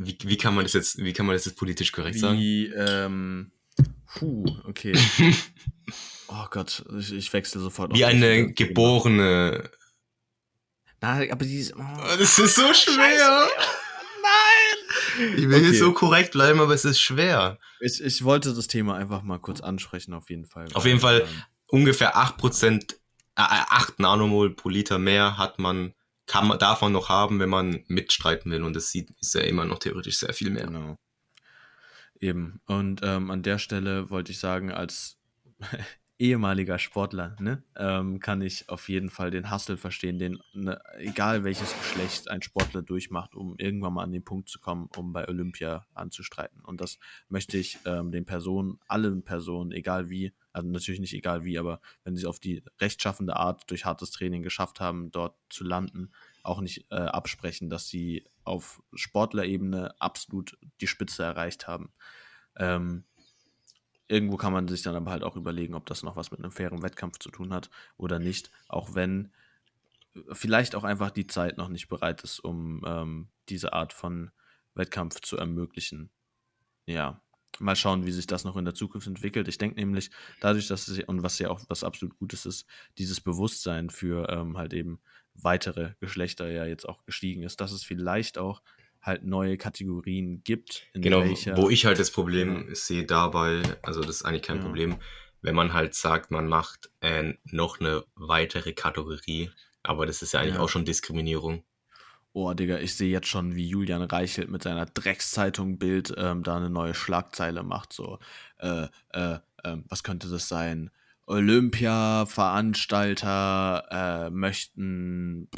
wie, wie kann man das jetzt, wie kann man das jetzt politisch korrekt sagen? Wie, ähm, puh, okay. oh Gott, ich, ich wechsle sofort. Wie eine geborene. Nein, aber die ist, oh, Das ist so schwer. Nein! Ich will Okay. hier so korrekt bleiben, aber es ist schwer. Ich, ich wollte das Thema einfach mal kurz ansprechen, auf jeden Fall. Auf jeden Fall. ähm, Ungefähr 8%, äh, 8 Nanomol pro Liter mehr hat man, kann man, darf man noch haben, wenn man mitstreiten will. Und das sieht, ist ja immer noch theoretisch sehr viel mehr. Genau. Eben. Und ähm, an der Stelle wollte ich sagen, als ehemaliger Sportler, ne, ähm, kann ich auf jeden Fall den Hustle verstehen, den, ne, egal welches Geschlecht ein Sportler durchmacht, um irgendwann mal an den Punkt zu kommen, um bei Olympia anzustreiten. Und das möchte ich ähm, den Personen, allen Personen, egal wie, also natürlich nicht egal wie, aber wenn sie auf die rechtschaffende Art durch hartes Training geschafft haben, dort zu landen, auch nicht äh, absprechen, dass sie auf Sportlerebene absolut die Spitze erreicht haben. Ähm, irgendwo kann man sich dann aber halt auch überlegen, ob das noch was mit einem fairen Wettkampf zu tun hat oder nicht, auch wenn äh, vielleicht auch einfach die Zeit noch nicht bereit ist, um ähm, diese Art von Wettkampf zu ermöglichen. Ja, mal schauen, wie sich das noch in der Zukunft entwickelt. Ich denke nämlich, dadurch, dass es, und was ja auch was absolut Gutes ist, dieses Bewusstsein für ähm, halt eben weitere Geschlechter ja jetzt auch gestiegen ist, dass es vielleicht auch halt neue Kategorien gibt, in Genau, wo ich halt das Problem sehe dabei, also das ist eigentlich kein Ja. Problem, wenn man halt sagt, man macht äh, noch eine weitere Kategorie, aber das ist ja eigentlich Ja. auch schon Diskriminierung. Oh, Digga, ich sehe jetzt schon, wie Julian Reichelt mit seiner Dreckszeitung Bild ähm, da eine neue Schlagzeile macht. So, äh, äh, ähm, was könnte das sein? Olympia-Veranstalter äh, möchten.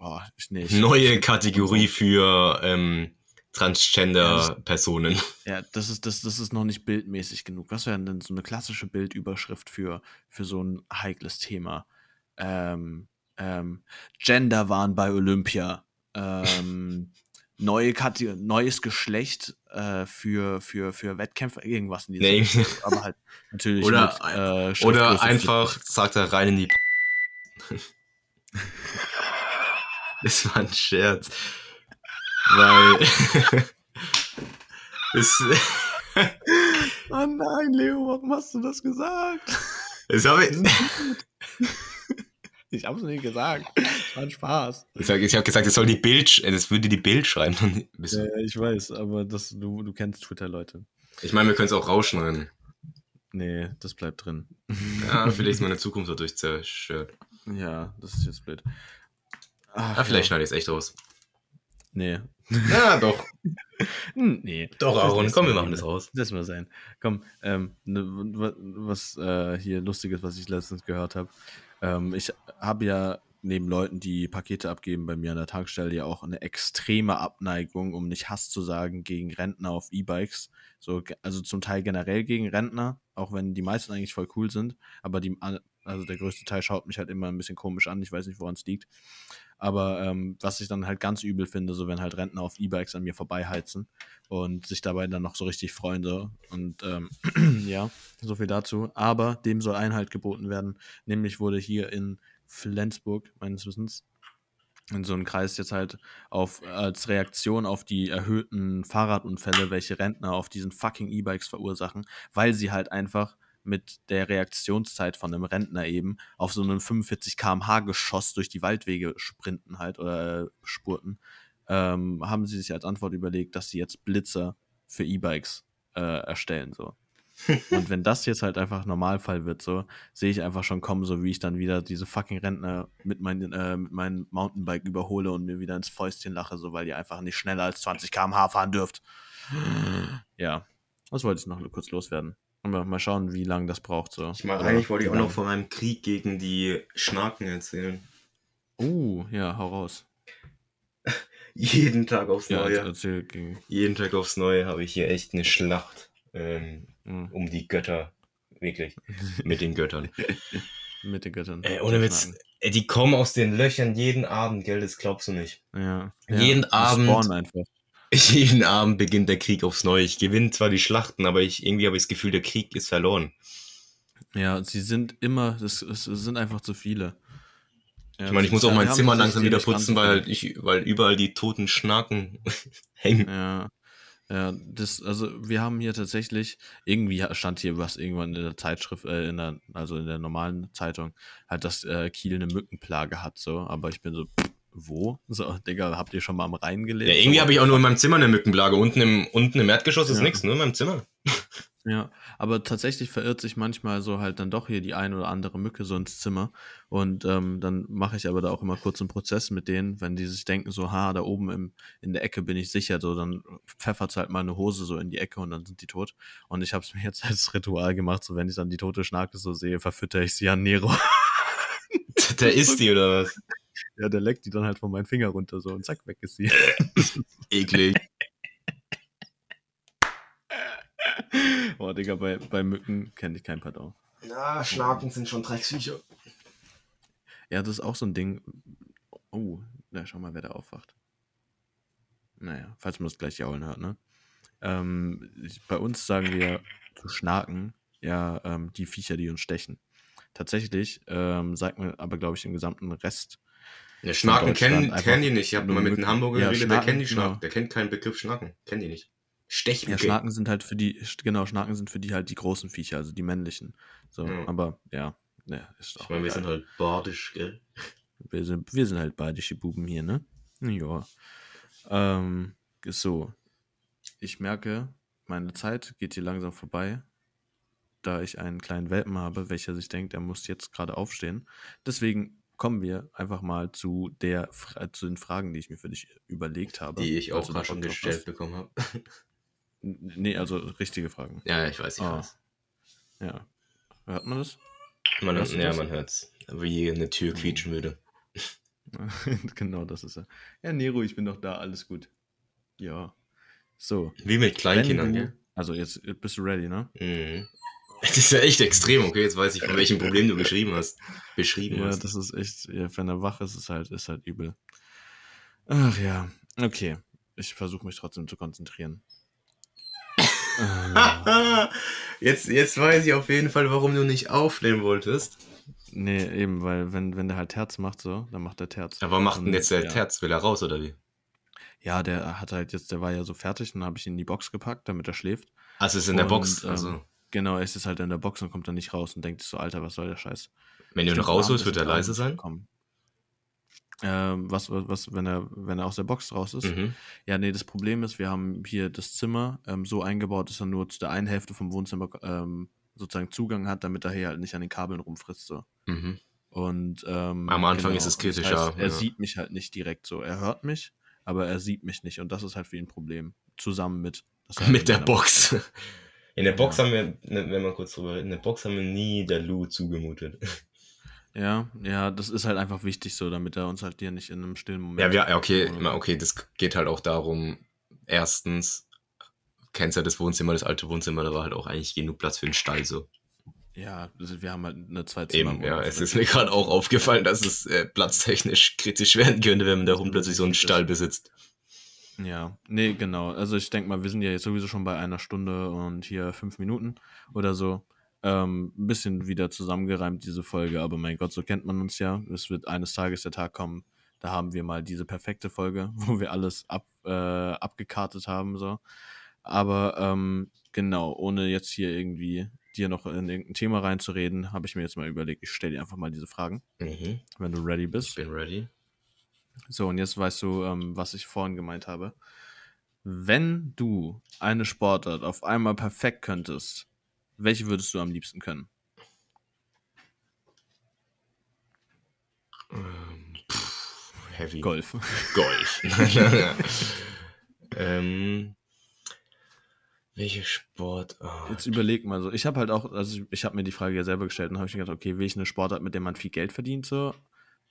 Oh, nee, Neue Kategorie für ähm, Transgender-Personen. Ja, das ist, das, das ist noch nicht bildmäßig genug. Was wäre denn so eine klassische Bildüberschrift für, für so ein heikles Thema? Ähm, ähm, Genderwahn bei Olympia. Ähm, neue Kate neues Geschlecht äh, für, für, für Wettkämpfe, irgendwas in dieser Nee. Richtung. Aber halt natürlich Oder- mit, äh, Oder einfach sagt er rein in die. das war ein Scherz. Weil. das, Oh nein, Leo, warum hast du das gesagt? das habe ich. Ich hab's nicht gesagt. Das war ein Spaß. Ich habe hab gesagt, das soll die Bild, das würde die Bild schreiben. Ja, ich weiß, aber das, du, du kennst Twitter-Leute. Ich meine, wir können es auch rausschneiden. Nee, das bleibt drin. Ja, vielleicht ist meine Zukunft dadurch zerstört. Ja, das ist jetzt blöd. Ach, Ja, vielleicht ja. schneide ich es echt raus. Nee. Ja, doch. Hm, Nee. Doch, Aaron, komm, wir machen das raus. Lass mal sein. Komm, ähm, ne, was äh, hier lustiges, was ich letztens gehört habe. Ähm, ich habe ja neben Leuten, die Pakete abgeben bei mir an der Tankstelle, ja auch eine extreme Abneigung, um nicht Hass zu sagen, gegen Rentner auf E-Bikes. So, also zum Teil generell gegen Rentner, auch wenn die meisten eigentlich voll cool sind. Aber die, also der größte Teil schaut mich halt immer ein bisschen komisch an. Ich weiß nicht, woran es liegt. Aber ähm, was ich dann halt ganz übel finde, so wenn halt Rentner auf E-Bikes an mir vorbeiheizen und sich dabei dann noch so richtig freuen. So. Und ähm, ja, so viel dazu. Aber dem soll Einhalt geboten werden. Nämlich wurde hier in Flensburg, meines Wissens, in so einem Kreis jetzt halt auf, als Reaktion auf die erhöhten Fahrradunfälle, welche Rentner auf diesen fucking E-Bikes verursachen, weil sie halt einfach mit der Reaktionszeit von einem Rentner eben auf so einem 45 km/h Geschoss durch die Waldwege sprinten halt oder äh, spurten, ähm, haben sie sich als Antwort überlegt, dass sie jetzt Blitzer für E-Bikes äh, erstellen so. Und wenn das jetzt halt einfach Normalfall wird, so, sehe ich einfach schon kommen, so wie ich dann wieder diese fucking Rentner mit, meinen, äh, mit meinem Mountainbike überhole und mir wieder ins Fäustchen lache, so, weil ihr einfach nicht schneller als 20 km/h fahren dürft. Ja, das wollte ich noch kurz loswerden. Mal schauen, wie lange das braucht. So. Ich meine, eigentlich wollte ich auch noch von meinem Krieg gegen die Schnaken erzählen. Uh, ja, hau raus. Jeden Tag aufs Ja, Neue. erzähl gegen. Jeden Tag aufs Neue habe ich hier echt eine Schlacht ähm, mh, um die Götter. Wirklich. Mit den Göttern. Mit den Göttern. Ey, ohne Witz. Die kommen aus den Löchern jeden Abend, gell? Das glaubst du nicht. Ja. Jeden die Abend- spawnen einfach. Jeden Abend beginnt der Krieg aufs Neue. Ich gewinne zwar die Schlachten, aber ich, irgendwie habe ich das Gefühl, der Krieg ist verloren. Ja, sie sind immer, es, es sind einfach zu viele. Ja, Ich meine, ich muss auch mein Zimmer langsam wieder putzen, weil, ich, weil überall die toten Schnaken hängen. Ja, ja, das, also wir haben hier tatsächlich, irgendwie stand hier was irgendwann in der Zeitschrift, äh, in der, also in der normalen Zeitung, halt, dass äh, Kiel eine Mückenplage hat, so, aber ich bin so, pff, wo? So, Digga, habt ihr schon mal am Rhein gelebt? Ja, irgendwie so, habe ich auch nur in meinem Zimmer eine Mückenplage. Unten im, unten im Erdgeschoss ist Ja. nichts, nur in meinem Zimmer. Ja, aber tatsächlich verirrt sich manchmal so halt dann doch hier die ein oder andere Mücke so ins Zimmer. Und ähm, dann mache ich aber da auch immer kurz einen Prozess mit denen, wenn die sich denken, so, ha, da oben im, in der Ecke bin ich sicher, so, dann pfeffert halt mal eine Hose so in die Ecke und dann sind die tot. Und ich habe es mir jetzt als Ritual gemacht, so wenn ich dann die tote Schnake so sehe, verfütter ich sie an Nero. Der ist die oder was? Ja, der leckt die dann halt von meinem Finger runter so und zack, weg ist sie. Eklig. Boah, Digga, bei, bei Mücken kenne ich kein Pardon. Na, Schnaken sind schon Drecksviecher. Ja, das ist auch so ein Ding. Oh, na, schau mal, wer da aufwacht. Naja, falls man das gleich jaulen hört, ne? Ähm, ich, bei uns sagen wir zu Schnaken, ja, ähm, die Viecher, die uns stechen. Tatsächlich ähm, sagt man aber, glaube ich, im gesamten Rest. Ja, Schnaken kennen, kennen die nicht. Ich habe nur mal mit einem Hamburger Ja, geredet, der kennt die Schnaken. genau. Der kennt keinen Begriff Schnaken. Kennen die nicht. Stechen. Ja, Schnaken sind halt für die, genau, Schnaken sind für die halt die großen Viecher, also die männlichen. So, Ja. aber ja, ne, ist auch Ich meine, wir sind halt badisch, gell? Wir sind, wir sind halt badische Buben hier, ne? Ja. Ähm, ist so. Ich merke, meine Zeit geht hier langsam vorbei, da ich einen kleinen Welpen habe, welcher sich denkt, er muss jetzt gerade aufstehen. Deswegen kommen wir einfach mal zu der Fra- zu den Fragen, die ich mir für dich überlegt habe. Die ich auch gerade schon gestellt bekommen habe. Nee, also richtige Fragen. Ja, ich weiß, ich Ah. weiß. Ja. Hört man das? Man, Hörst du ja, das? man hört's. Wie eine Tür quietschen würde. genau, das ist er. Ja, Nero, ich bin doch da, alles gut. Ja. So. Wie mit Kleinkindern, gell? Also jetzt bist du ready, ne? Mhm. Das ist ja echt extrem, okay? Jetzt weiß ich, von welchem Problem du geschrieben hast. Beschrieben Ja, hast. das ist echt, ja, wenn er wach ist, ist halt, ist halt übel. Ach ja, okay. Ich versuche mich trotzdem zu konzentrieren. Ah, jetzt, jetzt weiß ich auf jeden Fall, warum du nicht aufnehmen wolltest. nee, eben, weil wenn, wenn der halt Terz macht, so, dann macht der Terz. Aber macht denn jetzt der ja. Terz? Will er raus oder wie? Ja, der hat halt jetzt, der war ja so fertig, dann habe ich ihn in die Box gepackt, damit er schläft. Also ist in der Und, Box. ähm, Also, Genau, er ist jetzt halt in der Box und kommt dann nicht raus und denkt so, Alter, was soll der Scheiß? wenn du ihn rausholst, wird er leise sein? gekommen. Ähm, was, was, was, wenn er, wenn er aus der Box raus ist? Mhm. Ja, nee, das Problem ist, wir haben hier das Zimmer ähm, so eingebaut, dass er nur zu der einen Hälfte vom Wohnzimmer ähm, sozusagen Zugang hat, damit er hier halt nicht an den Kabeln rumfrisst. So. Mhm. Und ähm, Am Anfang ist es und das kritisch, heißt, Er ja. sieht mich halt nicht direkt so. Er hört mich, aber er sieht mich nicht. Und das ist halt für ihn ein Problem. Zusammen mit. halt Mit der Box. In der Box Ja. haben wir, ne, wenn man kurz drüber reden, in der Box haben wir nie der Lou zugemutet. Ja, ja, das ist halt einfach wichtig so, damit er uns halt hier nicht in einem stillen Moment. Ja, ja, okay, okay, das geht halt auch darum, erstens, kennst ja das Wohnzimmer, das alte Wohnzimmer, da war halt auch eigentlich genug Platz für einen Stall so. Ja, also wir haben halt eine zwei Zimmer. Eben, ja, es ist mir gerade auch aufgefallen, dass es äh, platztechnisch kritisch werden könnte, wenn man da rum plötzlich so einen Stall besitzt. Ja, nee, genau. Also ich denke mal, wir sind ja jetzt sowieso schon bei einer Stunde und hier fünf Minuten oder so. Ähm, ein bisschen wieder zusammengereimt, diese Folge, aber mein Gott, so kennt man uns ja. Es wird eines Tages der Tag kommen, da haben wir mal diese perfekte Folge, wo wir alles ab, äh, abgekartet haben, so. Aber ähm, genau, ohne jetzt hier irgendwie dir noch in irgendein Thema reinzureden, habe ich mir jetzt mal überlegt, ich stelle dir einfach mal diese Fragen, Mhm, wenn du ready ich bist. bin ready. So, und jetzt weißt du, ähm, was ich vorhin gemeint habe. Wenn du eine Sportart auf einmal perfekt könntest, welche würdest du am liebsten können? Ähm, pff, heavy. Golf. Golf. ähm, welche Sportart? Jetzt überleg mal so. Ich habe halt auch, also ich, ich habe mir die Frage ja selber gestellt und habe ich mir gedacht, okay, will ich eine Sportart, mit der man viel Geld verdient, so?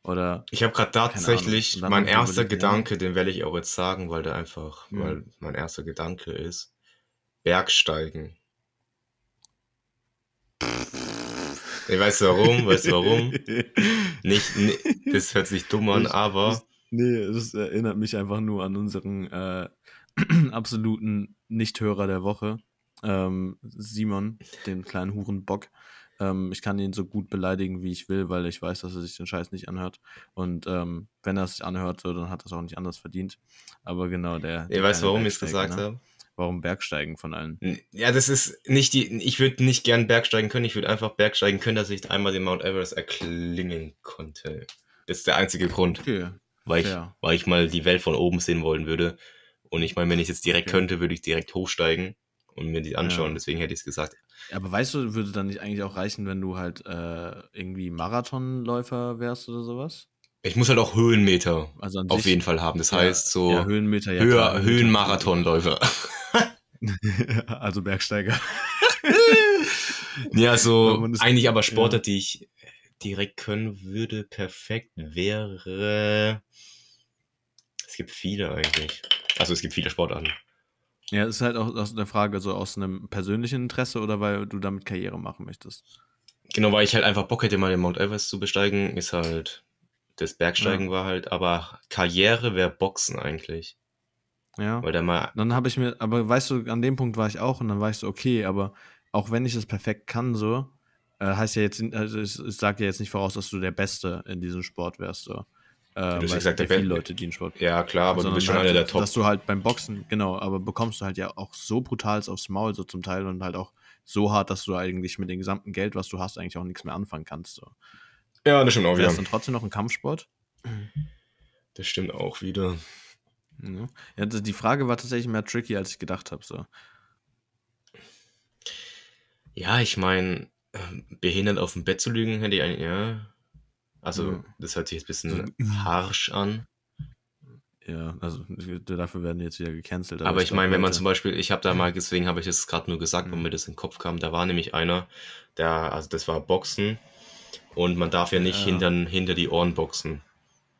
Oder, Ich habe gerade tatsächlich, Ahnung. Mein ich erster. Gedanke, den werde ich auch jetzt sagen, weil der einfach, Mhm. weil mein erster Gedanke ist, Bergsteigen. Ich weiß warum, weißt du warum? Nicht, ni- das hört sich dumm an, Das- aber nee, das erinnert mich einfach nur an unseren äh, absoluten Nichthörer der Woche, ähm, Simon, den kleinen Hurenbock. Ähm, ich kann ihn so gut beleidigen, wie ich will, weil ich weiß, dass er sich den Scheiß nicht anhört. Und ähm, wenn er es sich anhört, so, dann hat er es auch nicht anders verdient. Aber genau, der. ihr weißt, warum ich es gesagt ne? habe? Warum Bergsteigen von allen? Ja, das ist nicht die, ich würde nicht gern Bergsteigen können, ich würde einfach Bergsteigen können, dass ich einmal den Mount Everest erklingen konnte. Das ist der einzige Grund. Okay. weil ich, weil ich mal die Welt von oben sehen wollen würde. Und ich meine, wenn ich jetzt direkt Okay. könnte, würde ich direkt hochsteigen und mir die anschauen. Ja. Deswegen hätte ich es gesagt. Aber weißt du, würde dann nicht eigentlich auch reichen, wenn du halt äh, irgendwie Marathonläufer wärst oder sowas? Ich muss halt auch Höhenmeter Also auf jeden Fall haben. Das Ja, heißt so ja, Höhenmeter, ja. Höhe, klar, Höhenmeter- Höhenmarathonläufer. also Bergsteiger. ja, so eigentlich aber. Sportler, die ich direkt können würde, perfekt wäre. Es gibt viele eigentlich. Also es gibt viele Sportarten. Ja, ist halt auch aus der Frage, so aus einem persönlichen Interesse oder weil du damit Karriere machen möchtest. Genau, weil ich halt einfach Bock hätte, mal den Mount Everest zu besteigen, ist halt. Das Bergsteigen war halt, aber Karriere wäre Boxen eigentlich. Ja. Weil der mal. Dann habe ich mir, aber weißt du, an dem Punkt war ich auch und dann war ich so, okay, aber auch wenn ich es perfekt kann, so, äh, heißt ja jetzt, also es, es sagt ja jetzt nicht voraus, dass du der Beste in diesem Sport wärst, so. Äh, hast weil ja es gesagt, der viele Leute, die einen Sport Ja, klar, aber du bist schon halt, einer der Top. Dass du halt beim Boxen, genau, aber bekommst du halt ja auch so brutal aufs Maul, so zum Teil und halt auch so hart, dass du eigentlich mit dem gesamten Geld, was du hast, eigentlich auch nichts mehr anfangen kannst. So. Ja, das stimmt auch wieder. es dann trotzdem noch ein Kampfsport? Das stimmt auch wieder. Ja. die Frage war tatsächlich mehr tricky, als ich gedacht habe. So. Ja, ich meine, behindert auf dem Bett zu lügen, hätte ich eigentlich, ja. Also, Ja. das hört sich jetzt ein bisschen So- harsch an. Ja, also dafür werden die jetzt wieder gecancelt. Aber ich glaub, meine, wenn man zum Beispiel, ich habe da mal, deswegen habe ich es gerade nur gesagt, weil Mhm. mir das in den Kopf kam, da war nämlich einer, der, also das war Boxen und man darf ja nicht Ja. hinter, hinter die Ohren boxen,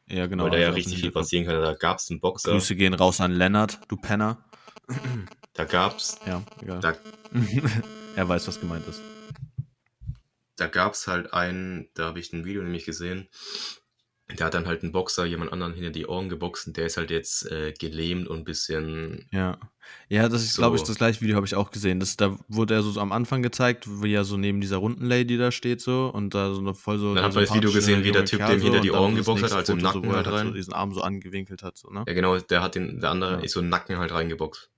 ja, genau, weil da ja also dem richtig viel passieren kann. Da gab es einen Boxer. Grüße gehen raus an Lennart, du Penner. Da gab's, Ja, egal. da, er weiß, was gemeint ist. Da gab's halt einen, da habe ich ein Video nämlich gesehen. Der hat dann halt einen Boxer jemand anderen hinter die Ohren geboxt und der ist halt jetzt äh, gelähmt und ein bisschen. Ja. Ja, das ist, So. glaube ich, das gleiche Video habe ich auch gesehen. Das, da wurde er so, so am Anfang gezeigt, wie er so neben dieser runden Lady da steht so und da so eine voll so. Dann hat man das Video gesehen, wie der Typ dem hinter die Ohren geboxt hat, also im Nacken so, halt so rein. diesen Arm so angewinkelt hat, so, ne? Ja, genau, der hat den, der andere Ja. ist so im Nacken halt reingeboxt.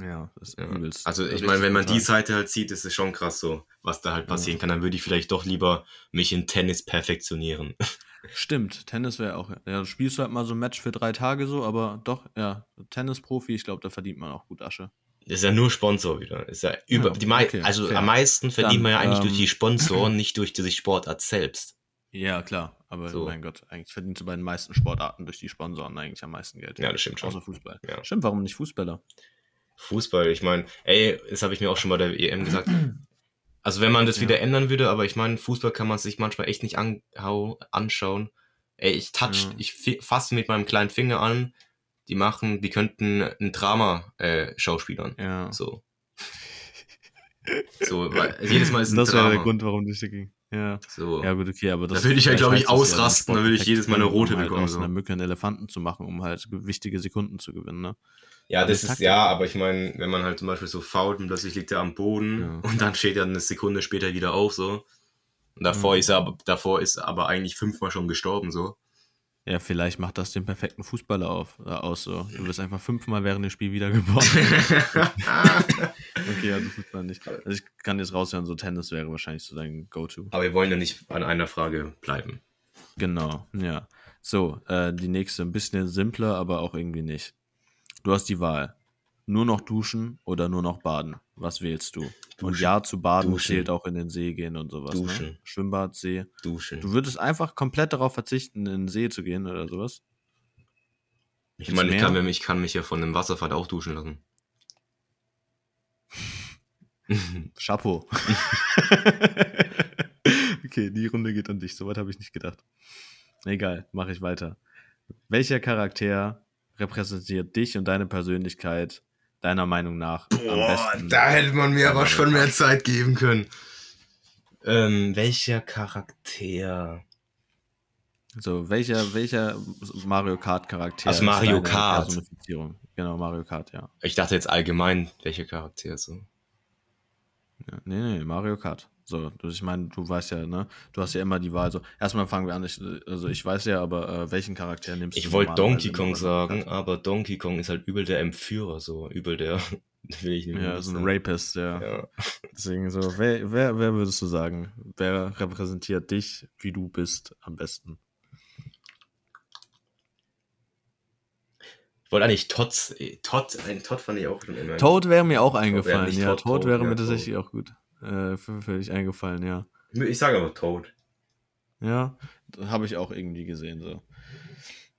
Ja, das ist Ja. übelst. Also ich meine, wenn man die. Seite halt sieht, ist es schon krass so, was da halt passieren kann. Dann würde ich vielleicht doch lieber mich in Tennis perfektionieren. Stimmt, Tennis wäre auch. Ja, du spielst halt mal so ein Match für drei Tage so, aber doch, ja, Tennisprofi, ich glaube, da verdient man auch gut Asche. Ist ja nur Sponsor wieder. Ist ja über Ja, die mei okay, also fair. am meisten verdient Dann, man ja eigentlich ähm, durch die Sponsoren, nicht durch die Sportart selbst. Ja, klar, aber So. mein Gott, eigentlich verdienst du bei den meisten Sportarten durch die Sponsoren eigentlich am meisten Geld. Ja, das stimmt schon. Außer Fußball. Ja. Stimmt, warum nicht Fußballer? Fußball, ich meine, ey, das habe ich mir auch schon bei der EM gesagt. Also wenn man das Ja. wieder ändern würde, aber ich meine, Fußball kann man sich manchmal echt nicht anhau anschauen. Ey, ich touch, Ja. ich fi- fasse mit meinem kleinen Finger an, die machen, die könnten ein Drama äh, schauspielern. Ja. So. So, weil jedes Mal ist ein das Drama. der Grund, warum dich dagegen. Ja. So. Ja, gut, okay, aber das. Da würde ich ja, vielleicht glaub ich, das ja, ausrasten, da würde ich jedes Mal eine rote um bekommen, Halt aus so. einer Mücke einen Elefanten zu machen, um halt wichtige Sekunden zu gewinnen, ne? Ja, das Alles ist, Taktik. ja, aber ich meine, wenn man halt zum Beispiel so fault und plötzlich liegt er am Boden Ja. und dann steht er eine Sekunde später wieder auf, so. Und davor Ja. ist er aber, davor ist er aber eigentlich fünfmal schon gestorben, so. Ja, vielleicht macht das den perfekten Fußballer auf, äh, aus so. Du wirst einfach fünfmal während dem Spiel wiedergeboren. okay, also Fußball nicht. Also ich kann jetzt raushören, so Tennis wäre wahrscheinlich so dein Go-To. aber wir wollen ja nicht an einer Frage bleiben. Genau, ja. So, äh, die nächste, ein bisschen simpler, aber auch irgendwie nicht. Du hast die Wahl. Nur noch duschen oder nur noch baden? Was wählst du? Und Duschen. ja, zu baden Duschen. zählt auch in den See gehen und sowas. Ne? Duschen. Schwimmbad, See. Duschen. Du würdest einfach komplett darauf verzichten, in den See zu gehen oder sowas? ich meine, ich kann, ich kann mich ja von einem Wasserfall auch duschen lassen. Chapeau. okay, die Runde geht an dich. Soweit habe ich nicht gedacht. Egal, mache ich weiter. Welcher Charakter repräsentiert dich und deine Persönlichkeit deiner Meinung nach am besten? hätte man mir aber schon mehr Zeit geben können. Ähm, welcher Charakter? So, welcher, welcher Mario Kart Charakter? Aus ist Mario Kart. Personifizierung? Genau, Mario Kart, ja. Ich dachte jetzt allgemein, welcher Charakter so. ja. Nee, nee, Mario Kart. So, ich meine, du weißt ja, ne? Du hast ja immer die Wahl. So, erstmal fangen wir an. Ich, also, ich weiß ja, aber äh, welchen Charakter nimmst du? Ich wollte Donkey Kong sagen, aber Donkey Kong ist halt übel der Entführer, so übel der. Will ich nicht Ja, so ein. Rapist, ja. Ja. Deswegen so, wer, wer, wer würdest du sagen? Wer repräsentiert dich, wie du bist, am besten? Ich wollte eigentlich Tots, äh, Todd, ein fand ich auch schon immer. Toad wäre mir auch eingefallen, ja. Toad, wäre mir tatsächlich auch gut. Äh, völlig eingefallen, ja. Ich sage aber Toad. Ja, habe ich auch irgendwie gesehen, so.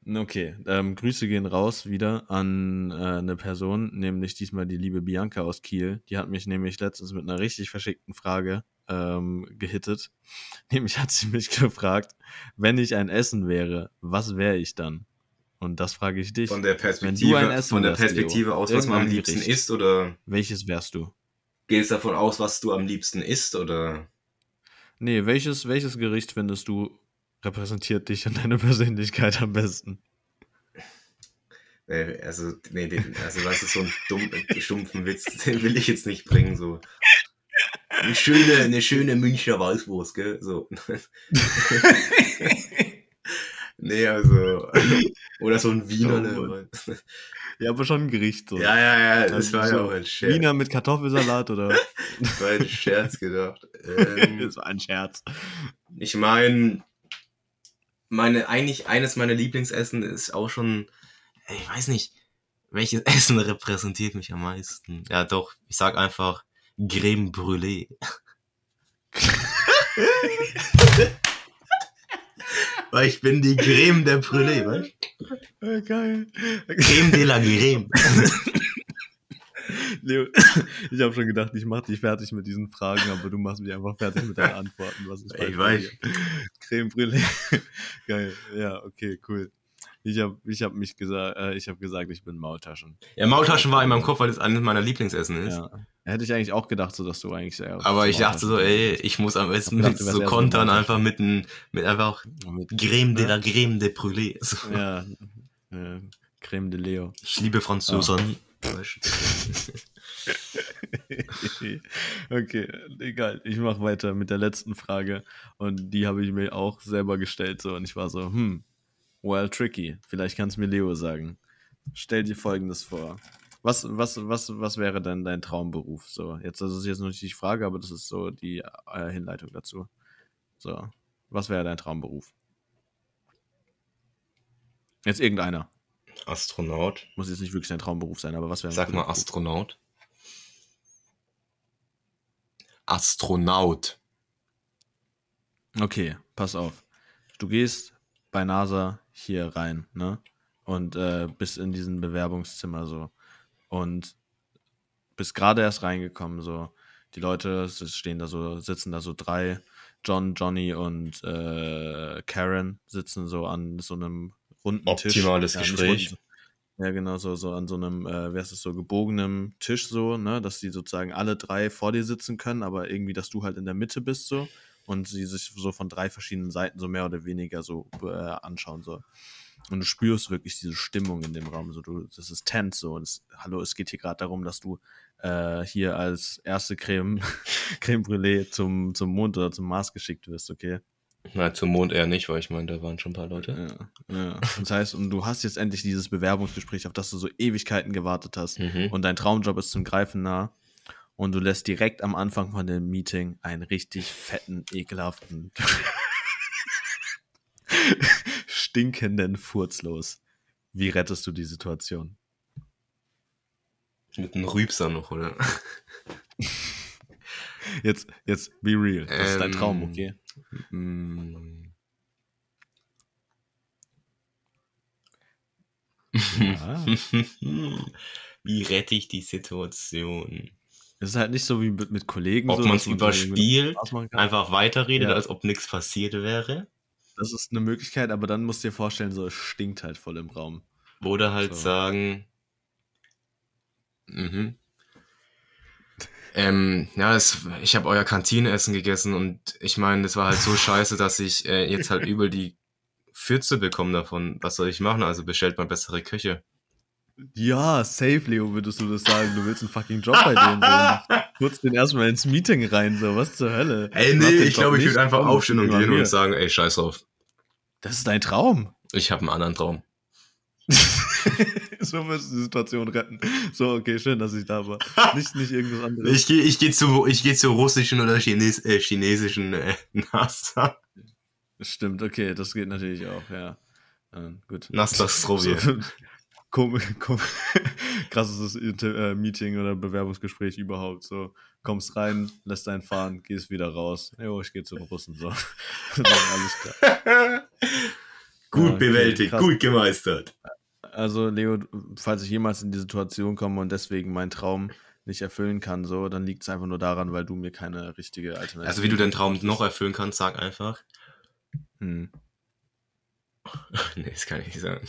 Okay, ähm, Grüße gehen raus wieder an äh, eine Person, nämlich diesmal die liebe Bianca aus Kiel. Die hat mich nämlich letztens mit einer richtig verschickten Frage ähm, gehittet. Nämlich hat sie mich gefragt, wenn ich ein Essen wäre, was wäre ich dann? Und das frage ich dich. Von der Wenn du ein Perspektive, Essen von der wärst, Perspektive Leo, aus, was man am liebsten isst, oder Welches wärst du? Geht es davon aus, was du am liebsten isst, oder? Nee, welches, welches Gericht findest du repräsentiert dich und deine Persönlichkeit am besten? Nee, also, nee, den, also, weißt du, so einen dumm, stumpfen Witz, den will ich jetzt nicht bringen, so. Eine schöne, eine schöne Münchner Weißwurst, gell, so. nee, also, oder so ein Wiener, Oh? Ja, aber schon ein Gericht. So. Ja, ja, ja, das Also war so ja auch ein Scherz. Wiener mit Kartoffelsalat oder? Das war ein Scherz gedacht. Ähm, das war ein Scherz. Ich meine, meine, eigentlich eines meiner Lieblingsessen ist auch schon, ich weiß nicht, welches Essen repräsentiert mich am meisten. Ja, doch, ich sag einfach Creme Brûlée. Weil ich bin die Creme der Brûlée, weißt Äh, geil. Creme de la Creme. Leo, ich habe schon gedacht, ich mache dich fertig mit diesen Fragen, aber du machst mich einfach fertig mit deinen Antworten. Was ist Ich weiß. dir? Creme Brûlée. Geil. Ja, okay, cool. Ich habe ich hab mich gesagt, äh, ich habe gesagt, ich bin Maultaschen. Ja, Maultaschen war in meinem Kopf, weil das eines meiner Lieblingsessen ist. Ja. Hätte ich eigentlich auch gedacht, so dass du eigentlich sehr. Aber ich dachte so, ey, ich muss am besten mit so kontern, ein einfach mit, ein, mit einfach Mit, Creme de la Creme de Brûlée. So. Ja, äh, Creme de Leo. Ich liebe Franzosen. okay, egal. Ich mache weiter mit der letzten Frage. Und die habe ich mir auch selber gestellt. So. Und ich war so, hm, well, tricky. Vielleicht kann es mir Leo sagen. Stell dir folgendes vor. Was, was, was, was wäre denn dein Traumberuf? So, jetzt, das ist jetzt noch nicht die Frage, aber das ist so die äh, Hinleitung dazu. So, was wäre dein Traumberuf? Jetzt irgendeiner. Astronaut. Muss jetzt nicht wirklich dein Traumberuf sein, aber was wäre Sag mal Astronaut. Astronaut. Okay, pass auf. Du gehst bei NASA hier rein, ne? Und äh, bist in diesem Bewerbungszimmer so. Und bist gerade erst reingekommen, so. Die Leute stehen da so, sitzen da so drei. John, Johnny und äh, Karen sitzen so an so einem runden Tisch. Optimales Gespräch. ja, genau, so, so an so einem, äh, wie heißt es, so gebogenem Tisch so, ne, dass die sozusagen alle drei vor dir sitzen können, aber irgendwie, dass du halt in der Mitte bist so und sie sich so von drei verschiedenen Seiten so mehr oder weniger so äh, anschauen so. Und du spürst wirklich diese Stimmung in dem Raum, so du, das ist tense so. Und es, hallo, es geht hier gerade darum, dass du äh, hier als erste Creme, Creme Brûlée zum, zum Mond oder zum Mars geschickt wirst, okay? Na, zum Mond eher nicht, weil ich meine, da waren schon ein paar Leute. Ja, ja. Das heißt, und du hast jetzt endlich dieses Bewerbungsgespräch, auf das du so Ewigkeiten gewartet hast. Mhm. Und dein Traumjob ist zum Greifen nah. Und du lässt direkt am Anfang von dem Meeting einen richtig fetten, ekelhaften, stinkenden Furz los. Wie rettest du die Situation? Mit einem Rübser noch, oder? Jetzt, jetzt, be real. Das ist dein Ähm, Traum, okay? Mm. Ja. Wie rette ich die Situation? Es ist halt nicht so wie mit, mit Kollegen. Ob so, man es überspielt, einfach weiterredet, Ja. als ob nichts passiert wäre. Das ist eine Möglichkeit, aber dann musst du dir vorstellen, so es stinkt halt voll im Raum. Oder halt So. sagen, mhm. Ähm, ja, das, ich habe euer Kantinenessen gegessen und ich meine, das war halt so scheiße, dass ich äh, jetzt halt übel die Fürze bekomme davon. Was soll ich machen? Also bestellt mal bessere Köche. Ja, safe, Leo, würdest du das sagen. Du willst einen fucking Job bei denen. So. Kurz den erstmal ins Meeting rein, so, was zur Hölle? Ey, nee, ich glaube, ich würde einfach aufstehen und gehen und sagen, ey, scheiß drauf. Das ist dein Traum. Ich habe einen anderen Traum. so wirst du die Situation retten. So, okay, schön, dass ich da war. Nicht, nicht irgendwas anderes. Ich gehe ich geh zu, ich geh zu russischen oder Chines, äh, chinesischen äh, NASA. Stimmt, okay, das geht natürlich auch, ja. Äh, gut. Nasta Strovje. So, kom, kom, krasses Inter äh, Meeting oder Bewerbungsgespräch überhaupt. So, kommst rein, lässt einen fahren, gehst wieder raus. Jo, ich gehe zu den Russen. So. Dann alles klar. gut Ja, okay, bewältigt, krass. gut gemeistert. Also, Leo, falls ich jemals in die Situation komme und deswegen meinen Traum nicht erfüllen kann, so, dann liegt es einfach nur daran, weil du mir keine richtige Alternative Also wie du deinen Traum noch erfüllen kannst, sag einfach. Hm. nee, das kann ich nicht sagen.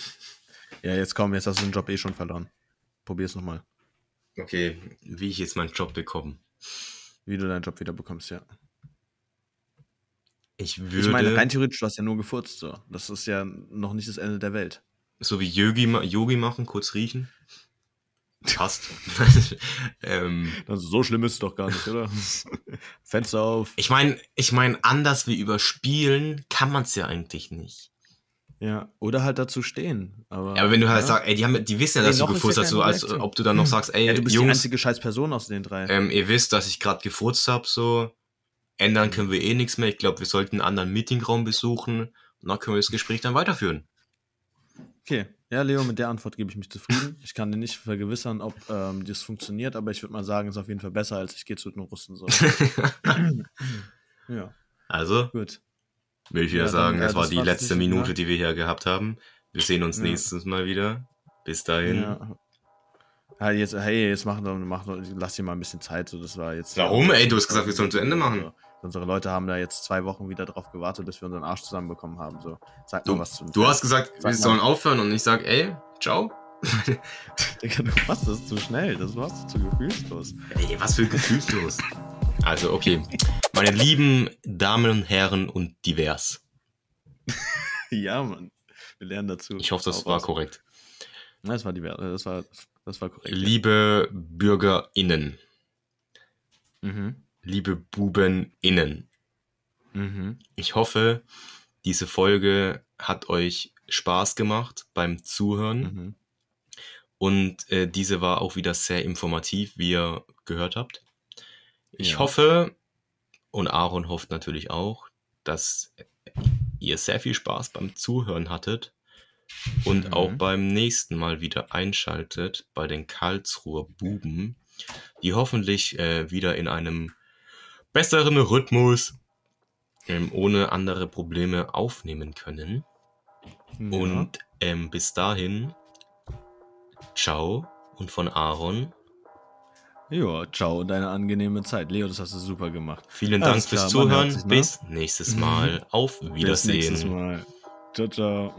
Ja, jetzt komm, jetzt hast du den Job eh schon verloren. Probier's nochmal. Okay, wie ich jetzt meinen Job bekomme. Wie du deinen Job wieder bekommst, ja. Ich würde, Ich meine, rein theoretisch, du hast ja nur gefurzt, so. Das ist ja noch nicht das Ende der Welt. so wie Yogi, Yogi machen, kurz riechen. Passt. ähm, Also so schlimm ist es doch gar nicht, oder? Fenster auf. ich meine, ich meine, anders wie überspielen kann man es ja eigentlich nicht. Ja, oder halt dazu stehen. Aber, Ja, aber wenn du halt ja. sagst, ey, die, haben, die wissen ja, Ey, dass du noch ist gefurzt ja hast, so als ob du dann noch sagst, ey, ja, du bist die Jungs, einzige scheiß Person aus den drei. ähm, ihr wisst, dass ich gerade gefurzt habe, so ändern können wir eh nichts mehr. Ich glaube, wir sollten einen anderen Meetingraum besuchen und dann können wir das Gespräch dann weiterführen. Okay, ja, Leo, mit der Antwort gebe ich mich zufrieden. Ich kann dir nicht vergewissern, ob ähm, das funktioniert, aber ich würde mal sagen, ist auf jeden Fall besser, als ich gehe zu den Russen. So. ja, also, gut. Will ich Ja, wieder dann, sagen, äh, das war das die war's letzte nicht, Minute, ne? die wir hier gehabt haben. Wir sehen uns Ja. nächstes Mal wieder. Bis dahin. Ja. Halt jetzt, hey, jetzt machen wir, machen, lass dir mal ein bisschen Zeit. So, das war jetzt. Warum, ey? Du hast gesagt, wir sollen zu Ende machen. Also, unsere Leute haben da jetzt zwei Wochen wieder drauf gewartet, bis wir unseren Arsch zusammenbekommen haben. So, sag mal Du, was zum du hast gesagt, Sag wir mal. sollen aufhören und ich sag, ey, ciao. Digga, du machst das zu schnell. Das machst du zu gefühlslos. Ey, was für gefühlslos. Also, okay. Meine lieben Damen und Herren und divers. ja, Mann. Wir lernen dazu. Ich hoffe, das war raus. korrekt. Nein, Das war die das war, das war korrekt. ja. Liebe BürgerInnen, Mhm. liebe BubenInnen, Mhm. ich hoffe, diese Folge hat euch Spaß gemacht beim Zuhören Mhm. und äh, diese war auch wieder sehr informativ, wie ihr gehört habt. Ich Ja. hoffe, und Aaron hofft natürlich auch, dass ihr sehr viel Spaß beim Zuhören hattet und Mhm. auch beim nächsten Mal wieder einschaltet bei den Karlsruher Buben, die hoffentlich äh, wieder in einem besseren Rhythmus ähm, ohne andere Probleme aufnehmen können. Ja. Und ähm, bis dahin, ciao und von Aaron. Ja, ciao und eine angenehme Zeit. Leo, das hast du super gemacht. Vielen Alles Dank fürs klar, Zuhören. Bis nächstes Mal. Auf Bis nächstes Wiedersehen. Mal. Ciao, ciao.